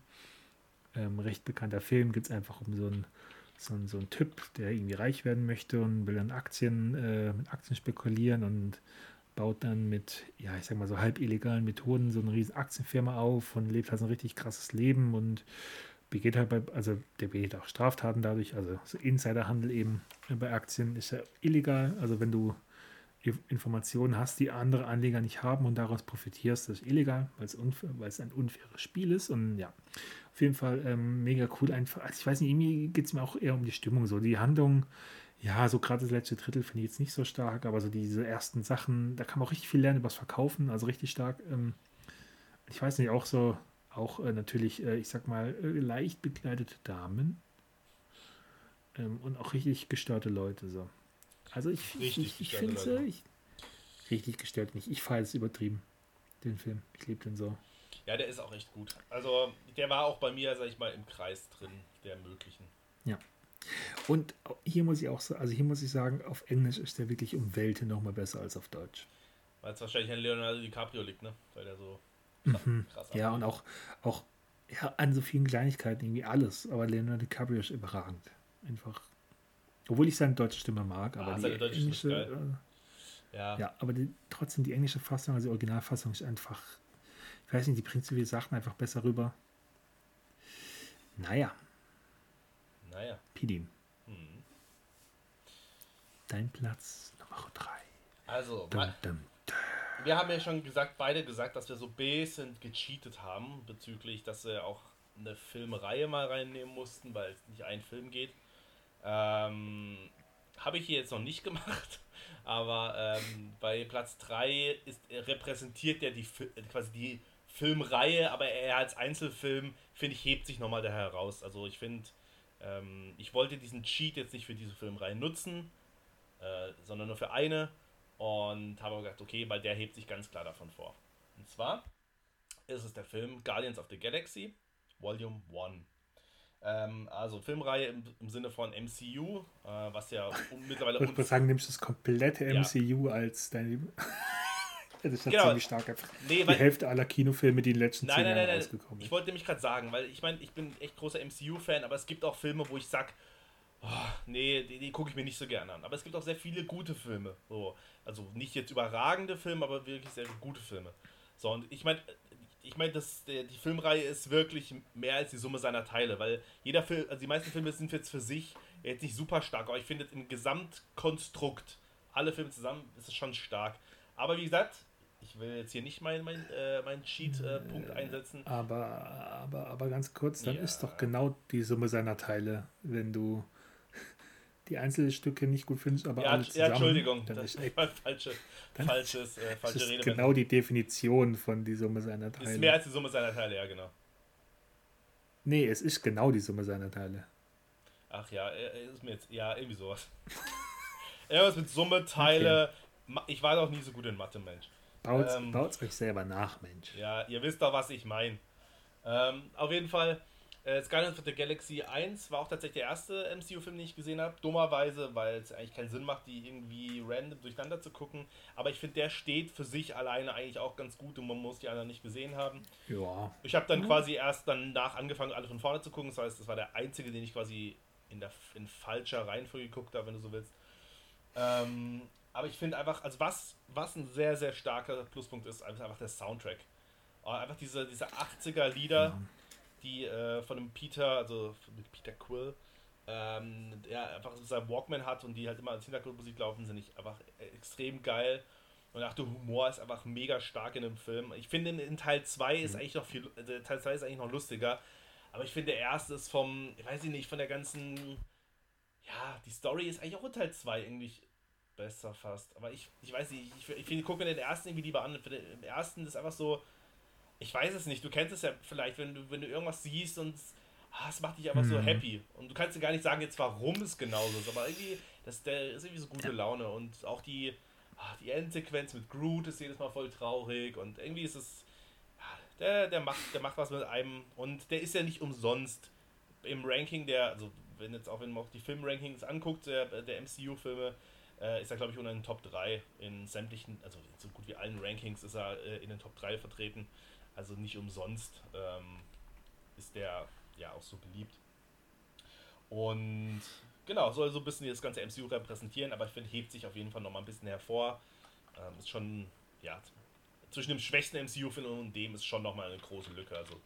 Ähm, recht bekannter Film, geht es einfach um so einen so einen- so einen Typ, der irgendwie reich werden möchte und will dann Aktien, äh, mit Aktien spekulieren und baut dann mit, ja, ich sag mal so halb illegalen Methoden so eine riesen Aktienfirma auf und lebt halt so ein richtig krasses Leben und begeht halt bei, also der begeht auch Straftaten dadurch, also so Insiderhandel eben bei Aktien ist ja illegal, also wenn du Informationen hast, die andere Anleger nicht haben und daraus profitierst, das ist illegal, weil es, unfair, weil es ein unfaires Spiel ist und ja, auf jeden Fall ähm, mega cool einfach. Also ich weiß nicht, irgendwie geht es mir auch eher um die Stimmung so. Die Handlung, ja, so gerade das letzte Drittel finde ich jetzt nicht so stark, aber so diese ersten Sachen, da kann man auch richtig viel lernen über das Verkaufen, also richtig stark. Ähm, ich weiß nicht, auch so, auch äh, natürlich, äh, ich sag mal, äh, leicht bekleidete Damen ähm, und auch richtig gestörte Leute so. Also ich, Richtig ich, ich finde so, ich, richtig gestört nicht. Ich fahre es übertrieben, den Film. Ich liebe den so. Ja, der ist auch echt gut. Also, der war auch bei mir, sag ich mal, im Kreis drin, der möglichen. Und hier muss ich auch so, also hier muss ich sagen, auf Englisch ist der wirklich um Welten nochmal besser als auf Deutsch. Weil es wahrscheinlich an Leonardo DiCaprio liegt, ne? Weil der so Mhm. krass Ja, und auch, auch ja, an so vielen Kleinigkeiten irgendwie alles. Aber Leonardo DiCaprio ist überragend. Einfach. Obwohl ich seine deutsche Stimme mag, aber Ah, die englische, Ja. äh, ja, aber die, trotzdem die englische Fassung, also die Originalfassung ist einfach, ich weiß nicht, die bringt so viele Sachen einfach besser rüber. Naja, Naja. Pidin, Hm. dein Platz Nummer 3. Also, Dum, wa- dum. wir haben ja schon gesagt, beide gesagt, dass wir so ein bisschen gecheatet haben, bezüglich, dass wir auch eine Filmreihe mal reinnehmen mussten, weil es nicht ein Film geht. Ähm, Habe ich hier jetzt noch nicht gemacht, aber ähm, bei Platz 3 ist, repräsentiert er die, quasi die Filmreihe, aber er als Einzelfilm, finde ich, hebt sich nochmal da heraus. Also ich finde, ähm, ich wollte diesen Cheat jetzt nicht für diese Filmreihe nutzen, äh, sondern nur für eine und habe gedacht, okay, weil der hebt sich ganz klar davon vor. Und zwar ist es der Film Guardians of the Galaxy, Volume 1. Ähm, also Filmreihe im, im, Sinne von MCU, äh, was ja mittlerweile. Ich würde sagen, nimmst du das komplette MCU ja. als deine. das ist ja genau. ziemlich stark. Nee, die Hälfte aller Kinofilme, die in den letzten nein, zehn nein, Jahren nein, rausgekommen sind. Ich wollte nämlich gerade sagen, weil ich meine, ich bin echt großer MCU-Fan, aber es gibt auch Filme, wo ich sage, oh, nee, die, die gucke ich mir nicht so gerne an. Aber es gibt auch sehr viele gute Filme. So. Also nicht jetzt überragende Filme, aber wirklich sehr gute Filme. So, und ich meine, ich meine, die Filmreihe ist wirklich mehr als die Summe seiner Teile, weil jeder Film, also die meisten Filme sind jetzt für sich jetzt nicht super stark, aber ich finde im Gesamtkonstrukt, alle Filme zusammen, ist es schon stark. Aber wie gesagt, ich will jetzt hier nicht meinen mein, äh, mein Cheat-Punkt äh, einsetzen. Aber, aber, aber ganz kurz, dann ja. ist doch genau die Summe seiner Teile, wenn du die Einzelstücke nicht gut findest, aber ja, alle zusammen. Ja, Entschuldigung, das ist echt, falsche, falsches, äh, falsche das ist Rede. genau die Definition von die Summe seiner Teile. Ist mehr als die Summe seiner Teile, ja, genau. Nee, es ist genau die Summe seiner Teile. Ach ja, äh, ist mir jetzt, ja, irgendwie sowas. Irgendwas mit Summe, Teile. Okay. Ich war doch nie so gut in Mathe, Mensch. Baut ähm, euch selber nach, Mensch. Ja, ihr wisst doch, was ich meine. Ähm, auf jeden Fall äh, Guardians of the Galaxy 1 war auch tatsächlich der erste MCU-Film, den ich gesehen habe. Dummerweise, weil es eigentlich keinen Sinn macht, die irgendwie random durcheinander zu gucken. Aber ich finde, der steht für sich alleine eigentlich auch ganz gut und man muss die anderen nicht gesehen haben. Ja. Ich habe dann mhm. quasi erst danach angefangen, alle von vorne zu gucken. Das heißt, das war der einzige, den ich quasi in, der, in falscher Reihenfolge geguckt habe, wenn du so willst. Ähm, aber ich finde einfach, also was, was ein sehr, sehr starker Pluspunkt ist, ist einfach der Soundtrack. Einfach diese, diese 80er-Lieder. Ja die äh, von dem Peter, also mit Peter Quill, ähm, der einfach seinen Walkman hat und die halt immer als Hintergrundmusik laufen, sind ich einfach extrem geil. Und auch der Humor ist einfach mega stark in dem Film. Ich finde, in Teil 2 ist mhm. eigentlich noch viel, äh, Teil 2 ist eigentlich noch lustiger. Aber ich finde, der erste ist vom, ich weiß nicht, von der ganzen, ja, die Story ist eigentlich auch in Teil 2 irgendwie besser fast. Aber ich, ich weiß nicht, ich, ich, ich gucke mir den ersten irgendwie lieber an. Im ersten ist einfach so, ich weiß es nicht, du kennst es ja vielleicht, wenn du, wenn du irgendwas siehst und ah, es macht dich einfach mhm. so happy. Und du kannst dir gar nicht sagen, jetzt warum es genauso ist, aber irgendwie, das, der ist irgendwie so gute Laune. Und auch die, ach, die Endsequenz mit Groot ist jedes Mal voll traurig und irgendwie ist es. Der, der, macht, der macht was mit einem und der ist ja nicht umsonst im Ranking der, also wenn jetzt auch wenn man auch die Filmrankings anguckt, der, der MCU-Filme, äh, ist er glaube ich unter den Top 3 in sämtlichen, also so gut wie allen Rankings ist er äh, in den Top 3 vertreten. Also nicht umsonst ähm, ist der ja auch so beliebt. Und genau, soll so ein bisschen das ganze MCU repräsentieren, aber ich finde, hebt sich auf jeden Fall nochmal ein bisschen hervor. Ähm, ist schon, ja, zwischen dem schwächsten MCU-Film und dem ist schon nochmal eine große Lücke. Also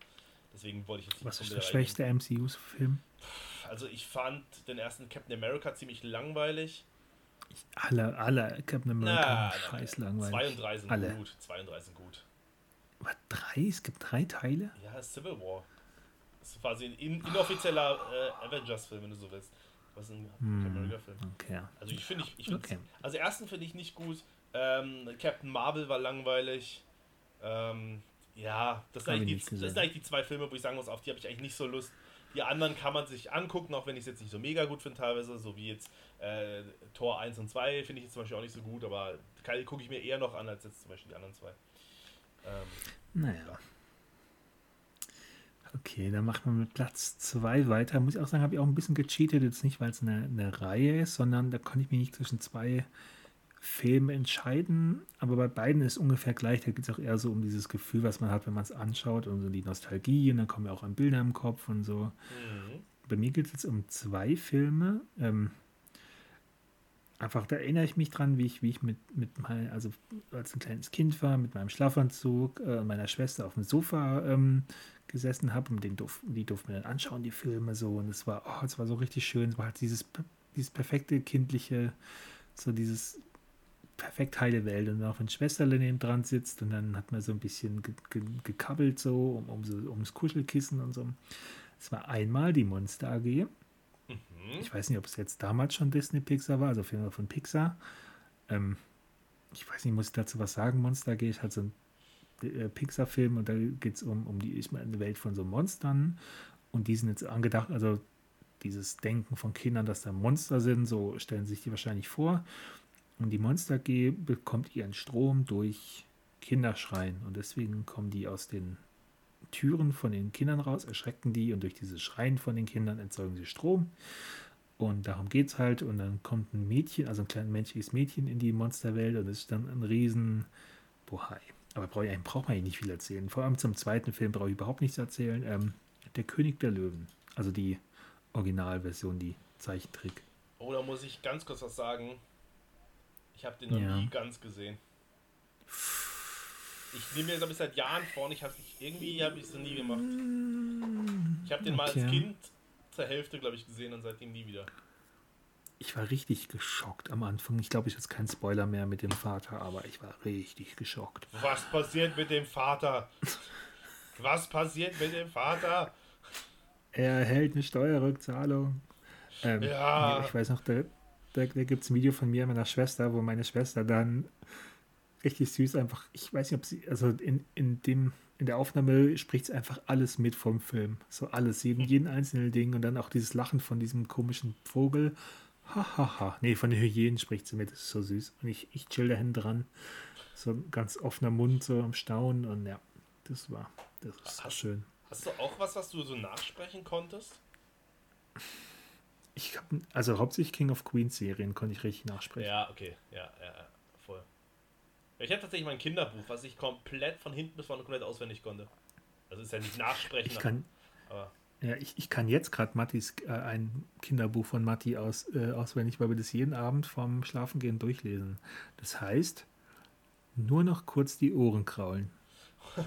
deswegen wollte ich jetzt Was ist der schwächste MCU-Film? Also ich fand den ersten Captain America ziemlich langweilig. Ich, alle, alle Captain America na, scheiß langweilig. Zwei und drei sind alle. gut. Zwei und drei sind gut. Was, drei? Es gibt drei Teile? Ja, Civil War. Das ist quasi ein in, inoffizieller äh, Avengers-Film, wenn du so willst. Was ein hm, America-Film. Okay. Also ich finde, ich, ich okay. also ersten finde ich nicht gut. Ähm, Captain Marvel war langweilig. Ähm, ja, das sind, die, das sind, eigentlich die, zwei Filme, wo ich sagen muss, auf die habe ich eigentlich nicht so Lust. Die anderen kann man sich angucken, auch wenn ich es jetzt nicht so mega gut finde teilweise, so wie jetzt äh, Tor 1 und 2 finde ich jetzt zum Beispiel auch nicht so gut, aber gucke ich mir eher noch an als jetzt zum Beispiel die anderen zwei. Ähm, naja. Okay, dann machen wir mit Platz 2 weiter. Muss ich auch sagen, habe ich auch ein bisschen gecheatet. Jetzt nicht, weil es eine, eine Reihe ist, sondern da konnte ich mich nicht zwischen zwei Filmen entscheiden. Aber bei beiden ist es ungefähr gleich. Da geht es auch eher so um dieses Gefühl, was man hat, wenn man es anschaut und so die Nostalgie. Und dann kommen ja auch an Bilder im Kopf und so. Mhm. Bei mir geht es jetzt um zwei Filme. Ähm, einfach, da erinnere ich mich dran, wie ich, wie ich mit, mit mein, also als ein kleines Kind war, mit meinem Schlafanzug äh, meiner Schwester auf dem Sofa ähm, gesessen habe und den durf, die durften mir dann anschauen, die Filme so. Und es war, oh, es war so richtig schön. Es war halt dieses, dieses perfekte kindliche, so dieses perfekt heile Welt. Und auch wenn Schwesterle neben dran sitzt und dann hat man so ein bisschen ge, ge, gekabbelt so um, um so ums Kuschelkissen und so. Es war einmal die Monster AG. Mhm. Ich weiß nicht, ob es jetzt damals schon Disney Pixar war, also auf jeden Fall von Pixar. Ähm, ich weiß nicht, muss ich dazu was sagen? Monster AG ist halt so ein äh, Pixar-Film und da geht es um, um die ich meine, eine Welt von so Monstern und die sind jetzt angedacht, also dieses Denken von Kindern, dass da Monster sind, so stellen sich die wahrscheinlich vor. Und die Monster AG bekommt ihren Strom durch Kinderschreien und deswegen kommen die aus den Türen von den Kindern raus, erschrecken die und durch dieses Schreien von den Kindern erzeugen sie Strom. Und darum geht es halt. Und dann kommt ein Mädchen, also ein kleines menschliches Mädchen in die Monsterwelt und es ist dann ein riesen Bohai. Aber brauch ich, braucht man eigentlich nicht viel erzählen. Vor allem zum zweiten Film brauche ich überhaupt nichts erzählen. Ähm, der König der Löwen. Also die Originalversion, die Zeichentrick. Oh, da muss ich ganz kurz was sagen. Ich habe den noch ja. nie ganz gesehen. Ich nehme mir, glaube ich, seit Jahren vor und ich habe irgendwie habe ich es nie gemacht. Ich habe den okay. mal als Kind zur Hälfte, glaube ich, gesehen und seitdem nie wieder. Ich war richtig geschockt am Anfang. Ich glaube, ich jetzt kein Spoiler mehr mit dem Vater, aber ich war richtig geschockt. Was passiert mit dem Vater? Was passiert mit dem Vater? Er erhält eine Steuerrückzahlung. Ähm, ja. Ich weiß noch, da, da, da gibt es ein Video von mir und meiner Schwester, wo meine Schwester dann richtig süß einfach, ich weiß nicht, ob sie, also in, in dem, in der Aufnahme spricht sie einfach alles mit vom Film. So alles, jeden, jeden einzelnen Ding und dann auch dieses Lachen von diesem komischen Vogel. Hahaha. Ha, ha. Nee, von den Hyänen spricht sie mit, das ist so süß. Und ich, ich chill da hinten dran. So ein ganz offener Mund, so am Staunen und ja, das war, das ist hast, schön. Hast du auch was, was du so nachsprechen konntest? Ich habe, also hauptsächlich King of Queens Serien konnte ich richtig nachsprechen. Ja, okay, ja, ja, voll. Ich hatte tatsächlich mein Kinderbuch, was ich komplett von hinten bis vorne komplett auswendig konnte. Also ist ja nicht nachsprechen. Ich kann, aber ja, ich, ich kann jetzt gerade Mattis, äh, ein Kinderbuch von Matti aus, äh, auswendig, weil wir das jeden Abend vorm Schlafengehen durchlesen. Das heißt, nur noch kurz die Ohren kraulen.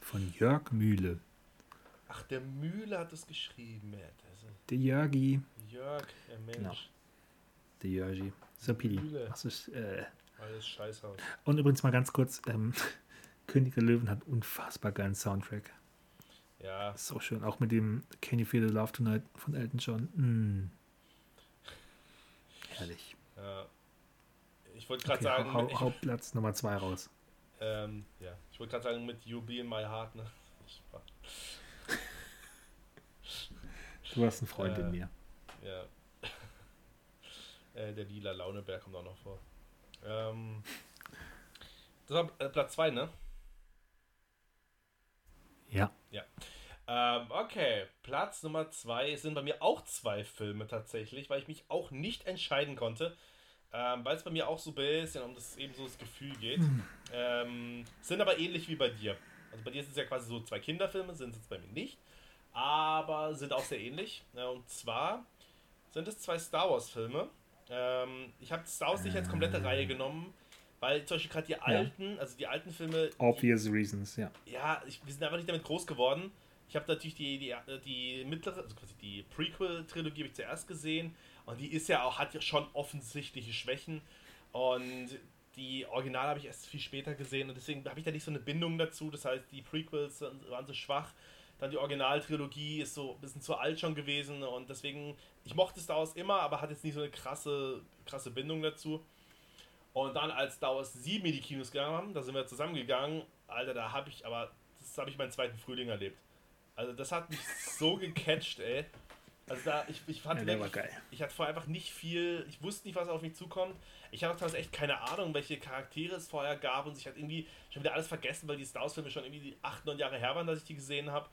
Von Jörg Mühle. Ach, der Mühle hat es geschrieben. Ja, der Jörgi. Jörg, der Mensch. Genau. Der Jörgi. So, Pidi. Was ist, äh, Alles Scheißhaus. Und übrigens mal ganz kurz, ähm, König der Löwen hat unfassbar geilen Soundtrack. Ja. So schön. Auch mit dem Can You Feel the Love Tonight von Elton John. Mm. Herrlich. Ja. Ich wollte gerade okay, sagen. Hau, hau, Hauptplatz Nummer 2 raus. Ähm, ja. Ich wollte gerade sagen, mit You Be in My Heart, ne? Du hast einen Freund äh, in mir. Ja. äh, der lila Launeberg kommt auch noch vor. Ähm, das war äh, Platz 2, ne? Ja. Ja. Ähm, okay, Platz Nummer 2 sind bei mir auch zwei Filme tatsächlich, weil ich mich auch nicht entscheiden konnte. Ähm, weil es bei mir auch so ein bisschen um das eben so das Gefühl geht. Hm. Ähm, sind aber ähnlich wie bei dir. Also bei dir sind es ja quasi so zwei Kinderfilme, sind es bei mir nicht aber sind auch sehr ähnlich. Und zwar sind es zwei Star Wars-Filme. Ähm, ich habe Star Wars nicht als komplette Reihe genommen, weil zum Beispiel gerade die alten, ja. also die alten Filme. Obvious die, reasons, ja. Ja, ich, wir sind einfach nicht damit groß geworden. Ich habe natürlich die, die, die mittlere, also quasi die Prequel-Trilogie habe ich zuerst gesehen und die ist ja auch, hat ja schon offensichtliche Schwächen und die Original habe ich erst viel später gesehen und deswegen habe ich da nicht so eine Bindung dazu. Das heißt, die Prequels waren so schwach dann die Originaltrilogie ist so ein bisschen zu alt schon gewesen und deswegen, ich mochte Star Wars immer, aber hatte jetzt nicht so eine krasse, krasse Bindung dazu. Und dann, als Star Wars 7 in die Kinos gegangen haben, da sind wir zusammengegangen, Alter, da habe ich, aber das habe ich meinen zweiten Frühling erlebt. Also das hat mich so gecatcht, ey. Also da, ich, ich fand ja, wirklich, geil. ich hatte vorher einfach nicht viel, ich wusste nicht, was auf mich zukommt. Ich hatte teilweise echt keine Ahnung, welche Charaktere es vorher gab und ich hatte irgendwie schon wieder alles vergessen, weil die Star Wars Filme schon irgendwie 8, 9 Jahre her waren, dass ich die gesehen habe.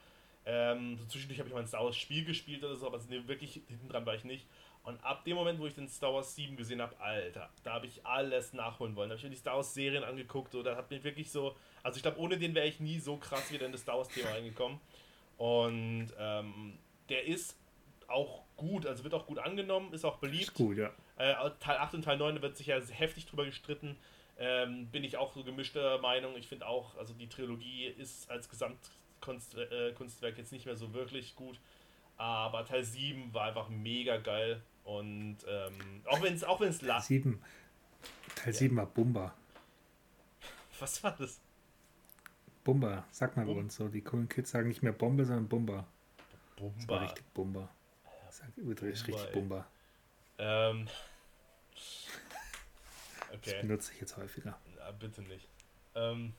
Ähm, so zwischendurch habe ich mal ein Star Wars Spiel gespielt oder so, aber nee, wirklich hinten dran war ich nicht. Und ab dem Moment, wo ich den Star Wars 7 gesehen habe, Alter, da habe ich alles nachholen wollen. Da habe ich mir die Star Wars Serien angeguckt oder hat mir wirklich so, also ich glaube, ohne den wäre ich nie so krass wieder in das Star Wars Thema reingekommen. Und ähm, der ist auch gut, also wird auch gut angenommen, ist auch beliebt. Ist gut, ja. Äh, Teil 8 und Teil 9 wird sich ja heftig drüber gestritten. Ähm, bin ich auch so gemischter Meinung. Ich finde auch, also die Trilogie ist als Gesamt Kunst, äh, Kunstwerk jetzt nicht mehr so wirklich gut. Aber Teil 7 war einfach mega geil. Und ähm, auch wenn es auch wenn es Teil 7 Teil ja. 7 war Bumba. Was war das? Bumba, sag mal bei uns so. Die coolen Kids sagen nicht mehr Bombe, sondern Bumba. Bumba. Das war richtig Bumba. Sag Bumba, richtig ey. Bumba. Ähm. Okay. Das benutze ich jetzt häufiger. Na, bitte nicht. Ähm.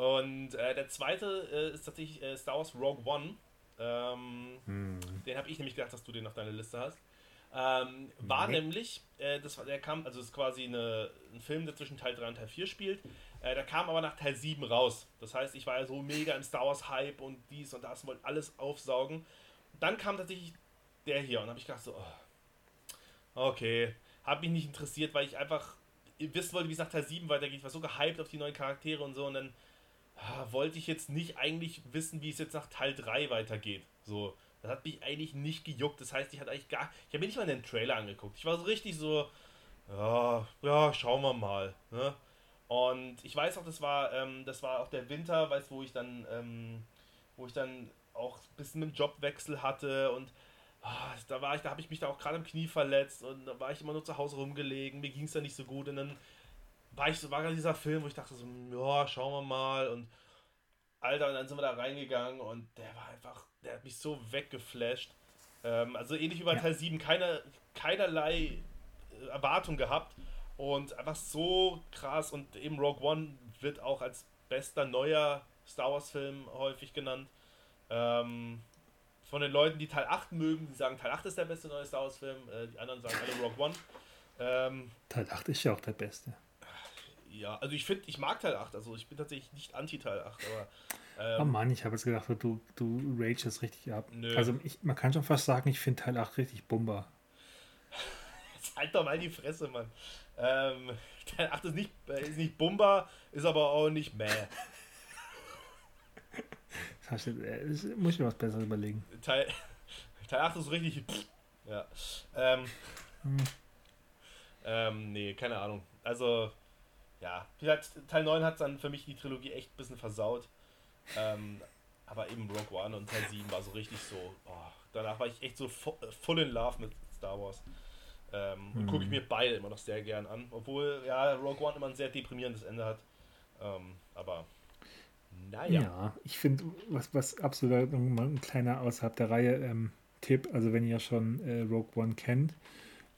Und äh, der zweite äh, ist tatsächlich äh, Star Wars Rogue One. Ähm, hm. Den habe ich nämlich gedacht, dass du den auf deiner Liste hast. Ähm, war nee. nämlich, äh, das war, der kam, also es ist quasi eine, ein Film, der zwischen Teil 3 und Teil 4 spielt. Äh, der kam aber nach Teil 7 raus. Das heißt, ich war ja so mega im Star Wars Hype und dies und das und wollte alles aufsaugen. Dann kam tatsächlich der hier und habe ich gedacht so, oh, okay, hat mich nicht interessiert, weil ich einfach wissen wollte, wie es nach Teil 7 weitergeht. Ich war so gehypt auf die neuen Charaktere und so und dann wollte ich jetzt nicht eigentlich wissen, wie es jetzt nach Teil 3 weitergeht. So, das hat mich eigentlich nicht gejuckt. Das heißt, ich hatte eigentlich gar. Ich habe mir nicht mal den Trailer angeguckt. Ich war so richtig so. Ja, ja, schauen wir mal. Ne? Und ich weiß auch, das war, ähm, das war auch der Winter, weißt wo ich dann, ähm, wo ich dann auch ein bisschen dem Jobwechsel hatte und ah, da war ich, da habe ich mich da auch gerade im Knie verletzt und da war ich immer nur zu Hause rumgelegen, mir ging es da nicht so gut und dann war ich so, war gerade dieser Film, wo ich dachte so, ja, schauen wir mal und Alter, und dann sind wir da reingegangen und der war einfach, der hat mich so weggeflasht. Ähm, also ähnlich wie bei ja. Teil 7, keine, keinerlei äh, Erwartung gehabt und einfach so krass und eben Rogue One wird auch als bester neuer Star Wars Film häufig genannt. Ähm, von den Leuten, die Teil 8 mögen, die sagen, Teil 8 ist der beste neue Star Wars Film, äh, die anderen sagen alle Rogue One. Ähm, Teil 8 ist ja auch der beste. Ja, also ich finde, ich mag Teil 8, also ich bin tatsächlich nicht anti-Teil 8, aber. Ähm, oh Mann, ich habe jetzt gedacht, du, du rages richtig ab. Nö. Also ich, man kann schon fast sagen, ich finde Teil 8 richtig Bumba. Jetzt halt doch mal die Fresse, Mann. Ähm, Teil 8 ist nicht, ist nicht Bumba, ist aber auch nicht meh. Das, das muss ich mir was Besseres überlegen. Teil, Teil 8 ist richtig. Ja. Ähm, hm. ähm, nee, keine Ahnung. Also, ja, Teil 9 hat dann für mich die Trilogie echt ein bisschen versaut. Ähm, aber eben Rogue One und Teil 7 war so richtig so. Oh, danach war ich echt so full in love mit Star Wars. Ähm, und gucke ich mhm. mir beide immer noch sehr gern an. Obwohl, ja, Rogue One immer ein sehr deprimierendes Ende hat. Ähm, aber naja. Ja, ich finde, was, was absolut ein kleiner außerhalb der Reihe ähm, Tipp, also wenn ihr schon äh, Rogue One kennt,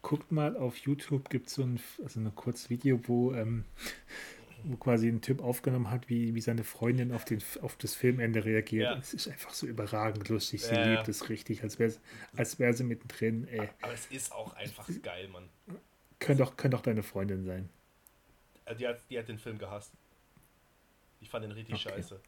guckt mal auf YouTube, gibt es so ein, also ein kurzes Video, wo, ähm, wo quasi ein Typ aufgenommen hat, wie, wie seine Freundin auf, den, auf das Filmende reagiert. Ja. Es ist einfach so überragend lustig. Sie ja. liebt es richtig, als wäre als wär sie mittendrin. Ey. Aber es ist auch einfach geil, Mann. Könnte auch, könnte auch deine Freundin sein. Äh, die hat, die hat den Film gehasst. Ich fand den richtig okay. scheiße.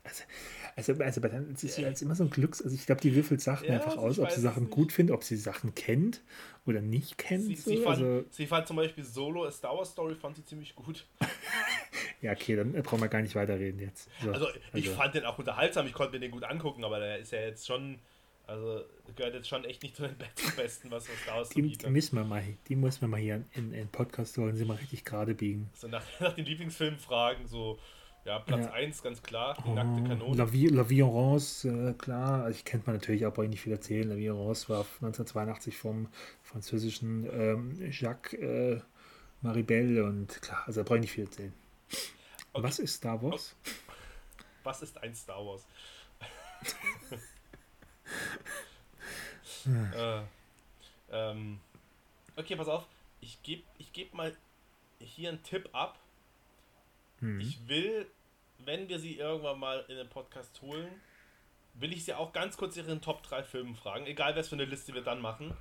Also, also, also es ist ja jetzt immer so ein Glücks. Also ich glaube, die würfelt Sachen ja, einfach aus, ob sie Sachen gut findet, ob sie Sachen kennt oder nicht kennt. Sie, so. sie, fand, also, sie fand zum Beispiel Solo, A Star Wars Story, fand sie ziemlich gut. ja, okay, dann brauchen wir gar nicht weiterreden jetzt. So, also, ich also. fand den auch unterhaltsam, ich konnte mir den gut angucken, aber der ist ja jetzt schon. Also gehört jetzt schon echt nicht zu den Besten, was was da die, die müssen wir mal, Die muss man mal hier in den Podcast holen, sie mal richtig gerade biegen. So nach, nach den Lieblingsfilmen fragen, so ja, Platz 1, ja. ganz klar, die oh, nackte Kanone. La Vie, La Vie en Rose, äh, klar, also ich kennt man natürlich, aber ich nicht viel erzählen. La Vie en Rose war 1982 vom französischen ähm, Jacques äh, Maribel und klar, also da brauche ich nicht viel erzählen. Okay. Was ist Star Wars? Was ist ein Star Wars? äh, ähm, okay, pass auf, ich gebe ich geb mal hier einen Tipp ab hm. Ich will, wenn wir sie irgendwann mal in den Podcast holen, will ich sie auch ganz kurz ihren Top 3 Filmen fragen, egal was für eine Liste wir dann machen.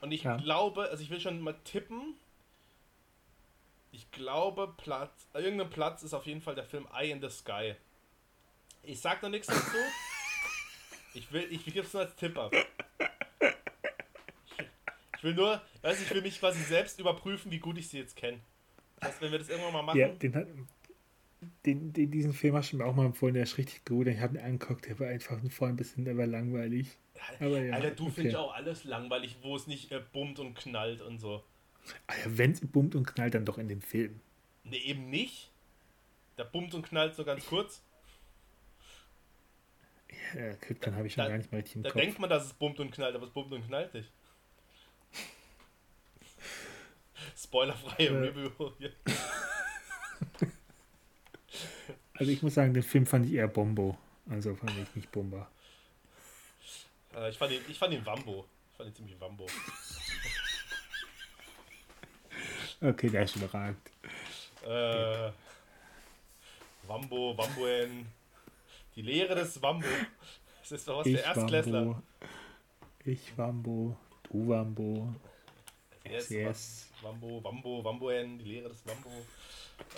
Und ich ja. glaube, also ich will schon mal tippen. Ich glaube, Platz, irgendein Platz ist auf jeden Fall der Film Eye in the Sky. Ich sag noch nichts dazu. Ich will, ich gebe es nur als Tipp ab. Ich, ich will nur, weiß ich will mich quasi selbst überprüfen, wie gut ich sie jetzt kenne. Das heißt, wenn wir das irgendwann mal machen. Ja, den, den, den, diesen Film hast du mir auch mal empfohlen, der ist richtig gut. Ich habe ihn angeguckt, der war einfach voll ein bisschen der war langweilig. Aber ja, Alter, du okay. findest auch alles langweilig, wo es nicht äh, bummt und knallt und so. Alter, wenn es bummt und knallt, dann doch in dem Film. Ne, eben nicht. Der bummt und knallt so ganz kurz. Ja, dann habe ich schon da, gar nicht mal richtig im da Kopf. Da denkt man, dass es bummt und knallt, aber es bummt und knallt nicht. Spoilerfreie äh. Review. Also ich muss sagen, den Film fand ich eher Bombo. Also fand ich nicht Bomba. Äh, ich, fand ihn, ich fand ihn Wambo. Ich fand ihn ziemlich Wambo. okay, der ist überragend. Äh, Wambo, Wamboen. Die Lehre des Wambo. Das ist doch was ich für Erstklässler. Wambo. Ich Wambo, du Wambo. Yes, yes. Wambo, Wambo, Wamboen, die Lehre des Wambo.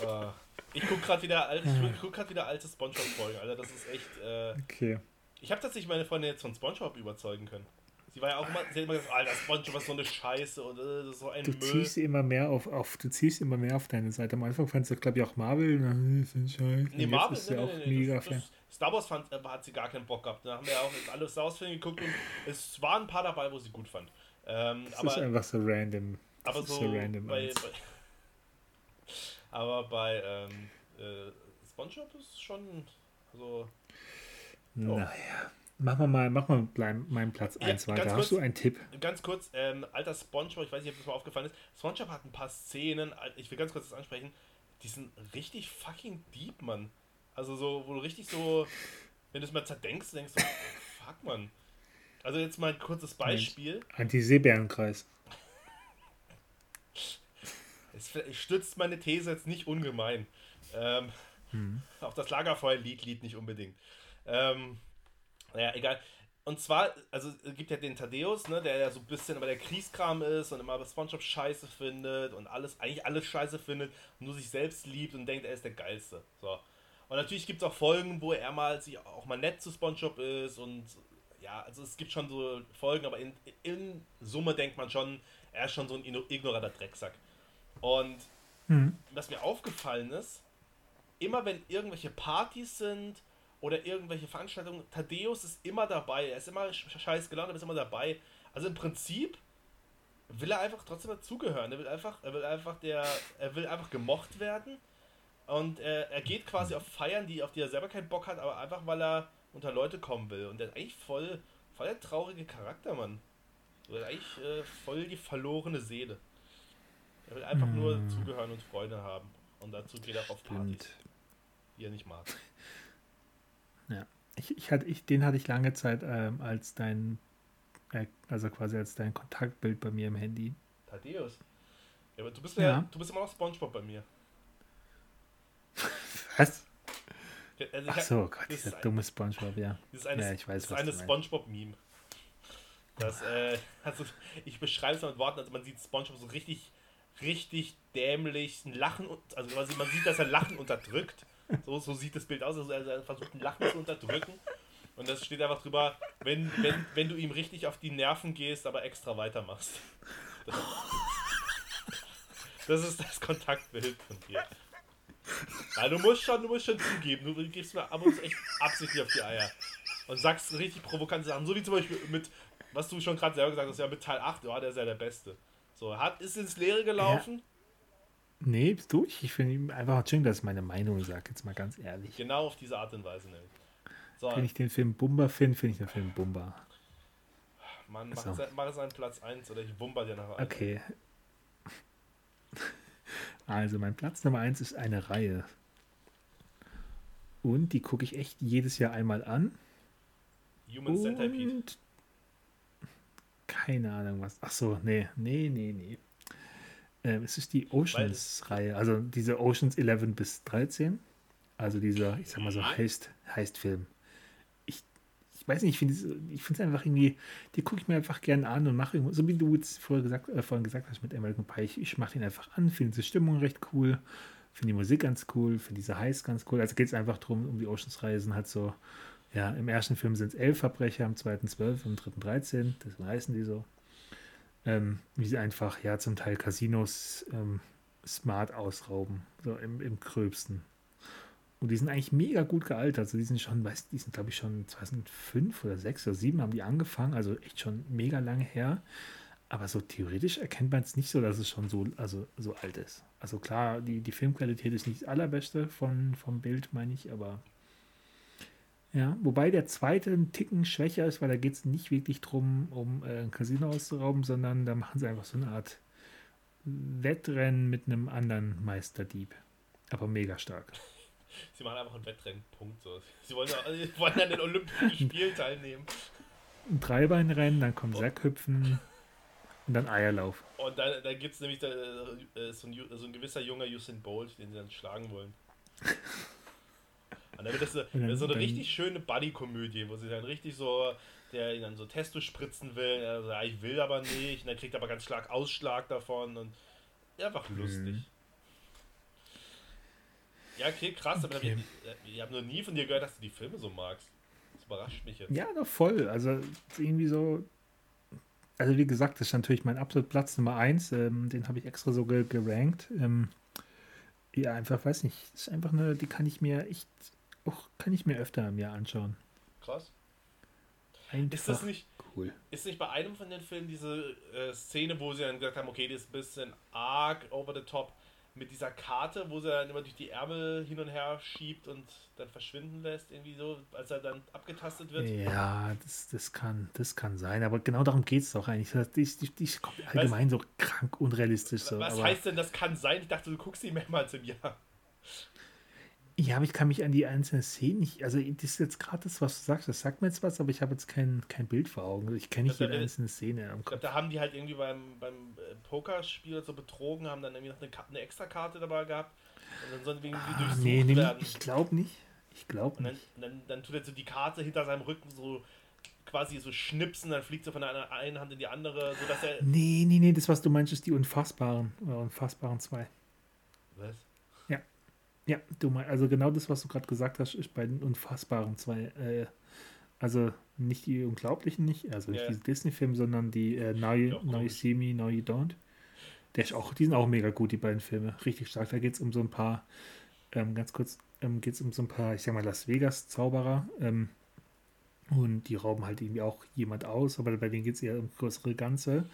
Uh, ich gucke gerade wieder, alt, ich guck grad wieder alte Spongebob-Folgen, Alter. Das ist echt. Äh, okay. Ich habe tatsächlich meine Freundin jetzt von Spongebob überzeugen können. Sie war ja auch immer, sie hat immer gesagt, Alter, Spongebob ist so eine Scheiße und äh, das ist so ein du Müll. Ziehst immer mehr auf, auf, du ziehst immer mehr auf deine Seite. Am Anfang fandst du, glaube ich, auch Marvel, na, ist Scheiße. Nee, Marvel ist nee, ja nee, auch nee, mega das, das, Star Wars fand, äh, hat sie gar keinen Bock gehabt. Da haben wir ja auch alle Star Wars Filme geguckt und es waren ein paar dabei, wo sie gut fand. Ähm, das aber, ist einfach so random. Das aber so, so random bei, bei, aber bei ähm, äh, SpongeBob ist schon so. Naja. Machen wir mal, machen wir mal meinen Platz 1 ja, weiter. Kurz, Hast du einen Tipp? Ganz kurz, ähm, alter Spongebob, ich weiß nicht, ob das mal aufgefallen ist. Spongebob hat ein paar Szenen, ich will ganz kurz das ansprechen, die sind richtig fucking deep, Mann. Also so, wo du richtig so, wenn du es mal zerdenkst, denkst du, oh, fuck, Mann. Also jetzt mal ein kurzes Beispiel. Anti-Seebärenkreis. Es stützt meine These jetzt nicht ungemein. Ähm, hm. Auch das Lagerfeuer-Lied lied nicht unbedingt. Ähm, naja, egal. Und zwar, also es gibt ja den Thaddeus, ne, der ja so ein bisschen immer der Kriegskram ist und immer Spongebob scheiße findet und alles, eigentlich alles scheiße findet und nur sich selbst liebt und denkt, er ist der Geilste. So. Und natürlich gibt es auch Folgen, wo er mal sich auch mal nett zu Spongebob ist und ja, also es gibt schon so Folgen, aber in, in Summe denkt man schon, er ist schon so ein ignoranter Drecksack. Und mhm. was mir aufgefallen ist, immer wenn irgendwelche Partys sind oder irgendwelche Veranstaltungen, Thaddeus ist immer dabei. Er ist immer scheiß gelaunt, aber ist immer dabei. Also im Prinzip will er einfach trotzdem dazugehören. Er will einfach, er will einfach der, er will einfach gemocht werden. Und er, er geht quasi auf Feiern, die, auf die er selber keinen Bock hat, aber einfach weil er unter Leute kommen will. Und der ist eigentlich voll, voll der traurige Charakter, Mann. Er ist eigentlich äh, voll die verlorene Seele. Er will einfach mm. nur hm. zugehören und Freunde haben. Und dazu geht er auf Partys. Die er nicht mag. Ja. Ich, ich hatte, ich, den hatte ich lange Zeit ähm, als dein, äh, also quasi als dein Kontaktbild bei mir im Handy. Thaddeus. Ja, aber du bist ja, ja du bist immer noch Spongebob bei mir. Was? Also Ach so, Gott, dieser dumme Spongebob, ja. Das ist eine, ja, ich weiß, das ist eine Spongebob-Meme. Das, äh, also ich beschreibe es mit Worten, also man sieht Spongebob so richtig richtig dämlich ein Lachen, also quasi man sieht, dass er Lachen unterdrückt. So, so sieht das Bild aus, also er versucht ein Lachen zu unterdrücken. Und das steht einfach drüber, wenn, wenn, wenn du ihm richtig auf die Nerven gehst, aber extra weitermachst. Das, das ist das Kontaktbild von dir. Ja, du musst schon, du musst schon zugeben, du gibst mir ab und zu echt absichtlich auf die Eier. Und sagst richtig provokante Sachen, so wie zum Beispiel mit, was du schon gerade selber gesagt hast, ja mit Teil 8, ja, der ist ja der Beste. So, hat, ist ins Leere gelaufen? Ja. Nee, bist du? Ich finde einfach schön, dass ich meine Meinung sage, jetzt mal ganz ehrlich. Genau auf diese Art und Weise nämlich. So. Wenn ich den Film Bumba finde, finde ich den Film Bumba. Mann, mach, so. es, mach es an Platz 1 oder ich bumba dir nachher Okay. Also, mein Platz Nummer 1 ist eine Reihe. Und die gucke ich echt jedes Jahr einmal an. Human Centipede keine Ahnung was. Ach so, nee, nee, nee, nee. Ähm, es ist die Oceans-Reihe, also diese Oceans 11 bis 13. Also dieser, ich sag mal so, Heist, Heist-Film. Ich, ich weiß nicht, ich finde es einfach irgendwie, die gucke ich mir einfach gerne an und mache, so wie du jetzt vorher gesagt, äh, vorhin gesagt hast mit American Pie, ich, ich mache den einfach an, finde die Stimmung recht cool, finde die Musik ganz cool, finde diese Heist ganz cool. Also geht es einfach darum, um die Oceans-Reihe sind halt so ja, im ersten Film sind es elf Verbrecher, im zweiten zwölf, im dritten dreizehn, das heißen die so. Ähm, wie sie einfach, ja, zum Teil Casinos ähm, smart ausrauben, so im, im Gröbsten. Und die sind eigentlich mega gut gealtert. Also die sind schon, weiß, die sind glaube ich schon 2005 oder 6 oder 7 haben die angefangen, also echt schon mega lange her. Aber so theoretisch erkennt man es nicht so, dass es schon so, also, so alt ist. Also klar, die, die Filmqualität ist nicht das allerbeste von, vom Bild, meine ich, aber ja, wobei der zweite ein Ticken schwächer ist, weil da geht es nicht wirklich darum, um äh, ein Casino auszurauben, sondern da machen sie einfach so eine Art Wettrennen mit einem anderen Meisterdieb. Aber mega stark. Sie machen einfach ein Wettrennen, Punkt. So. Sie wollen, ja, wollen an den Olympischen Spielen teilnehmen. Ein Dreibeinrennen, dann kommt Sackhüpfen und dann Eierlauf. Und dann, dann gibt es nämlich da, äh, so, ein, so ein gewisser junger Usain Bolt, den sie dann schlagen wollen. Und dann wird das so, dann, so eine richtig schöne Buddy-Komödie, wo sie dann richtig so, der ihn dann so Testo spritzen will, er ja, ich will aber nicht, und dann kriegt er aber ganz stark Ausschlag davon und einfach lustig. Mhm. Ja, okay, krass, okay. aber ich, ich habe noch nie von dir gehört, dass du die Filme so magst. Das überrascht mich jetzt. Ja, doch voll. Also irgendwie so. Also wie gesagt, das ist natürlich mein absolut Platz Nummer 1. Ähm, den habe ich extra so ge gerankt. Ähm, ja, einfach, weiß nicht. ist einfach eine, die kann ich mir echt, auch kann ich mir öfter im Jahr anschauen. Krass. Einfach ist das nicht cool? Ist nicht bei einem von den Filmen diese äh, Szene, wo sie dann gesagt haben, okay, die ist ein bisschen arg over the top, mit dieser Karte, wo sie dann immer durch die Ärmel hin und her schiebt und dann verschwinden lässt, irgendwie so, als er dann abgetastet wird. Ja, das, das, kann, das kann sein, aber genau darum geht es doch eigentlich. Die, die, die ist allgemein was, so krank unrealistisch. So, was heißt denn, das kann sein? Ich dachte, du guckst sie mehrmals im Jahr. Ja, aber ich kann mich an die einzelnen Szenen nicht. Also, das ist jetzt gerade das, was du sagst. Das sagt mir jetzt was, aber ich habe jetzt kein, kein Bild vor Augen. Ich kenne nicht jede einzelne Szene am Kopf. Da haben die halt irgendwie beim, beim äh, Pokerspiel so betrogen, haben dann irgendwie noch eine, eine extra Karte dabei gehabt. Und dann sollen irgendwie ah, durchsucht nee, nee, werden. Ich glaube nicht. Ich glaube nicht. Und dann, dann, dann tut er so die Karte hinter seinem Rücken so quasi so schnipsen, dann fliegt sie von der einen Hand in die andere, sodass er. Nee, nee, nee, das, was du meinst, ist die Unfassbaren. Oder Unfassbaren 2. Was? Ja, du meinst, also genau das, was du gerade gesagt hast, ist bei den Unfassbaren zwei. Äh, also nicht die Unglaublichen nicht, also nicht yeah. diese Disney-Filme, sondern die äh, Now, you, Now You See Me, Now You Don't. Der ist auch, die sind auch mega gut, die beiden Filme. Richtig stark. Da geht es um so ein paar, ähm, ganz kurz, ähm, geht es um so ein paar, ich sag mal, Las Vegas-Zauberer. Ähm, und die rauben halt irgendwie auch jemand aus, aber bei denen geht es eher um größere Ganze.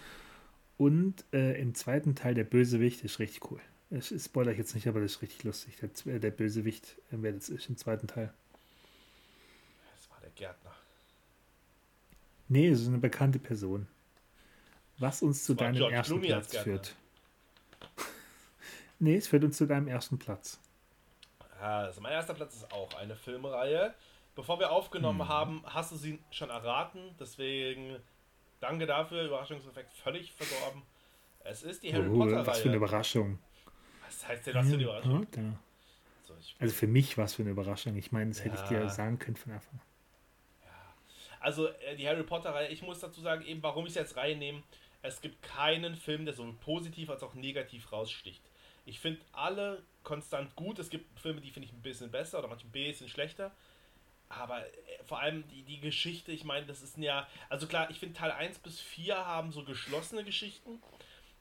Und äh, im zweiten Teil der Bösewicht ist richtig cool. Ich spoiler jetzt nicht, aber das ist richtig lustig. Der, der Bösewicht, äh, das ist im zweiten Teil. Das war der Gärtner. Nee, es ist eine bekannte Person. Was uns zu deinem George ersten Clooney Platz führt. nee, es führt uns zu deinem ersten Platz. Ja, also mein erster Platz ist auch eine Filmreihe. Bevor wir aufgenommen hm. haben, hast du sie schon erraten. Deswegen danke dafür. Überraschungseffekt völlig verdorben. Es ist die Harry oh, Potter-Reihe. Was für eine Überraschung. Was heißt denn, was für eine Überraschung? Ja, also, für mich war es für eine Überraschung. Ich meine, das ja. hätte ich dir sagen können von Anfang Ja. Also äh, die Harry Potter-Reihe, ich muss dazu sagen, eben warum ich es jetzt reinnehme, es gibt keinen Film, der sowohl positiv als auch negativ raussticht. Ich finde alle konstant gut. Es gibt Filme, die finde ich ein bisschen besser oder manchmal ein bisschen schlechter. Aber äh, vor allem die, die Geschichte, ich meine, das ist ja. Also klar, ich finde Teil 1 bis 4 haben so geschlossene Geschichten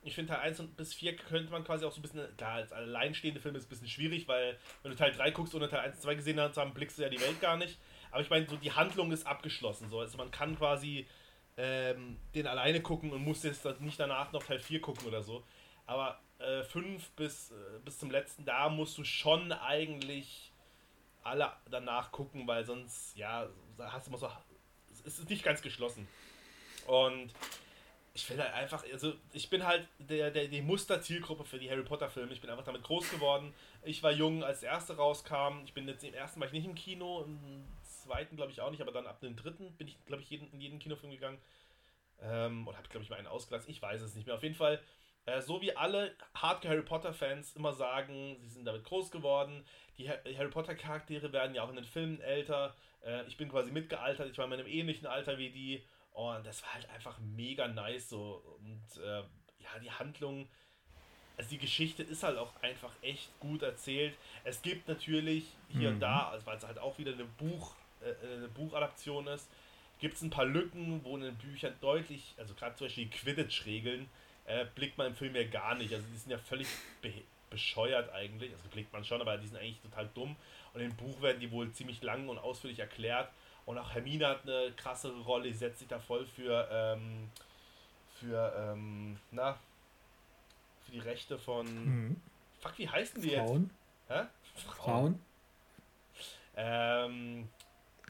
ich finde Teil 1 bis 4 könnte man quasi auch so ein bisschen, klar, als alleinstehende Film ist es ein bisschen schwierig, weil wenn du Teil 3 guckst ohne Teil 1 und 2 gesehen hast, dann blickst du ja die Welt gar nicht. Aber ich meine, so die Handlung ist abgeschlossen. So. Also man kann quasi ähm, den alleine gucken und muss jetzt nicht danach noch Teil 4 gucken oder so. Aber 5 äh, bis, äh, bis zum letzten, da musst du schon eigentlich alle danach gucken, weil sonst, ja, hast du immer so, es ist nicht ganz geschlossen. Und ich finde halt einfach, also ich bin halt der, der, die Musterzielgruppe für die Harry Potter Filme. Ich bin einfach damit groß geworden. Ich war jung, als der erste rauskam. Ich bin jetzt im ersten war ich nicht im Kino, im zweiten glaube ich auch nicht, aber dann ab dem dritten bin ich, glaube ich, jeden, in jeden Kinofilm gegangen. Ähm, und habe, glaube ich, mal einen ausgelassen. Ich weiß es nicht mehr. Auf jeden Fall, äh, so wie alle Hardcore Harry Potter Fans immer sagen, sie sind damit groß geworden. Die Harry Potter Charaktere werden ja auch in den Filmen älter. Äh, ich bin quasi mitgealtert. Ich war in einem ähnlichen Alter wie die. Und das war halt einfach mega nice so. Und äh, ja, die Handlung, also die Geschichte ist halt auch einfach echt gut erzählt. Es gibt natürlich hier mhm. und da, also weil es halt auch wieder eine, Buch, äh, eine Buchadaption ist, gibt es ein paar Lücken, wo in den Büchern deutlich, also gerade zum Beispiel die Quidditch-Regeln, äh, blickt man im Film ja gar nicht. Also die sind ja völlig be bescheuert eigentlich. Also blickt man schon, aber die sind eigentlich total dumm. Und im Buch werden die wohl ziemlich lang und ausführlich erklärt. Und auch Hermine hat eine krassere Rolle, die setzt sich da voll für, ähm, für, ähm, na, für die Rechte von. Mhm. Fuck, wie heißen die Frauen? jetzt? Hä? Frauen. Frauen. Ähm,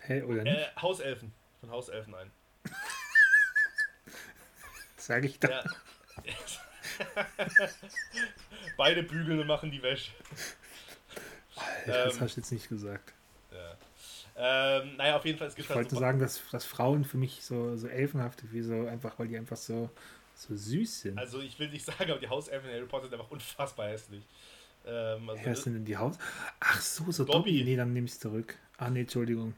hey, oder nicht? Äh, Hauselfen. Von Hauselfen ein. Sag ich da. Ja. Beide bügeln und machen die Wäsche. Alter, das ähm, hast du jetzt nicht gesagt. Ja. Ähm, naja, auf jeden Fall, es gibt Ich halt wollte so sagen, dass, dass Frauen für mich so, so elfenhaft, wie so, einfach, weil die einfach so, so süß sind. Also ich will nicht sagen, aber die Hauselfen in Harry Potter sind einfach unfassbar hässlich. Ähm, also, Wer ist denn in die Haus? Ach so, so Dobby. Dobby. Nee, dann nehme ich es zurück. Ah, nee, Entschuldigung.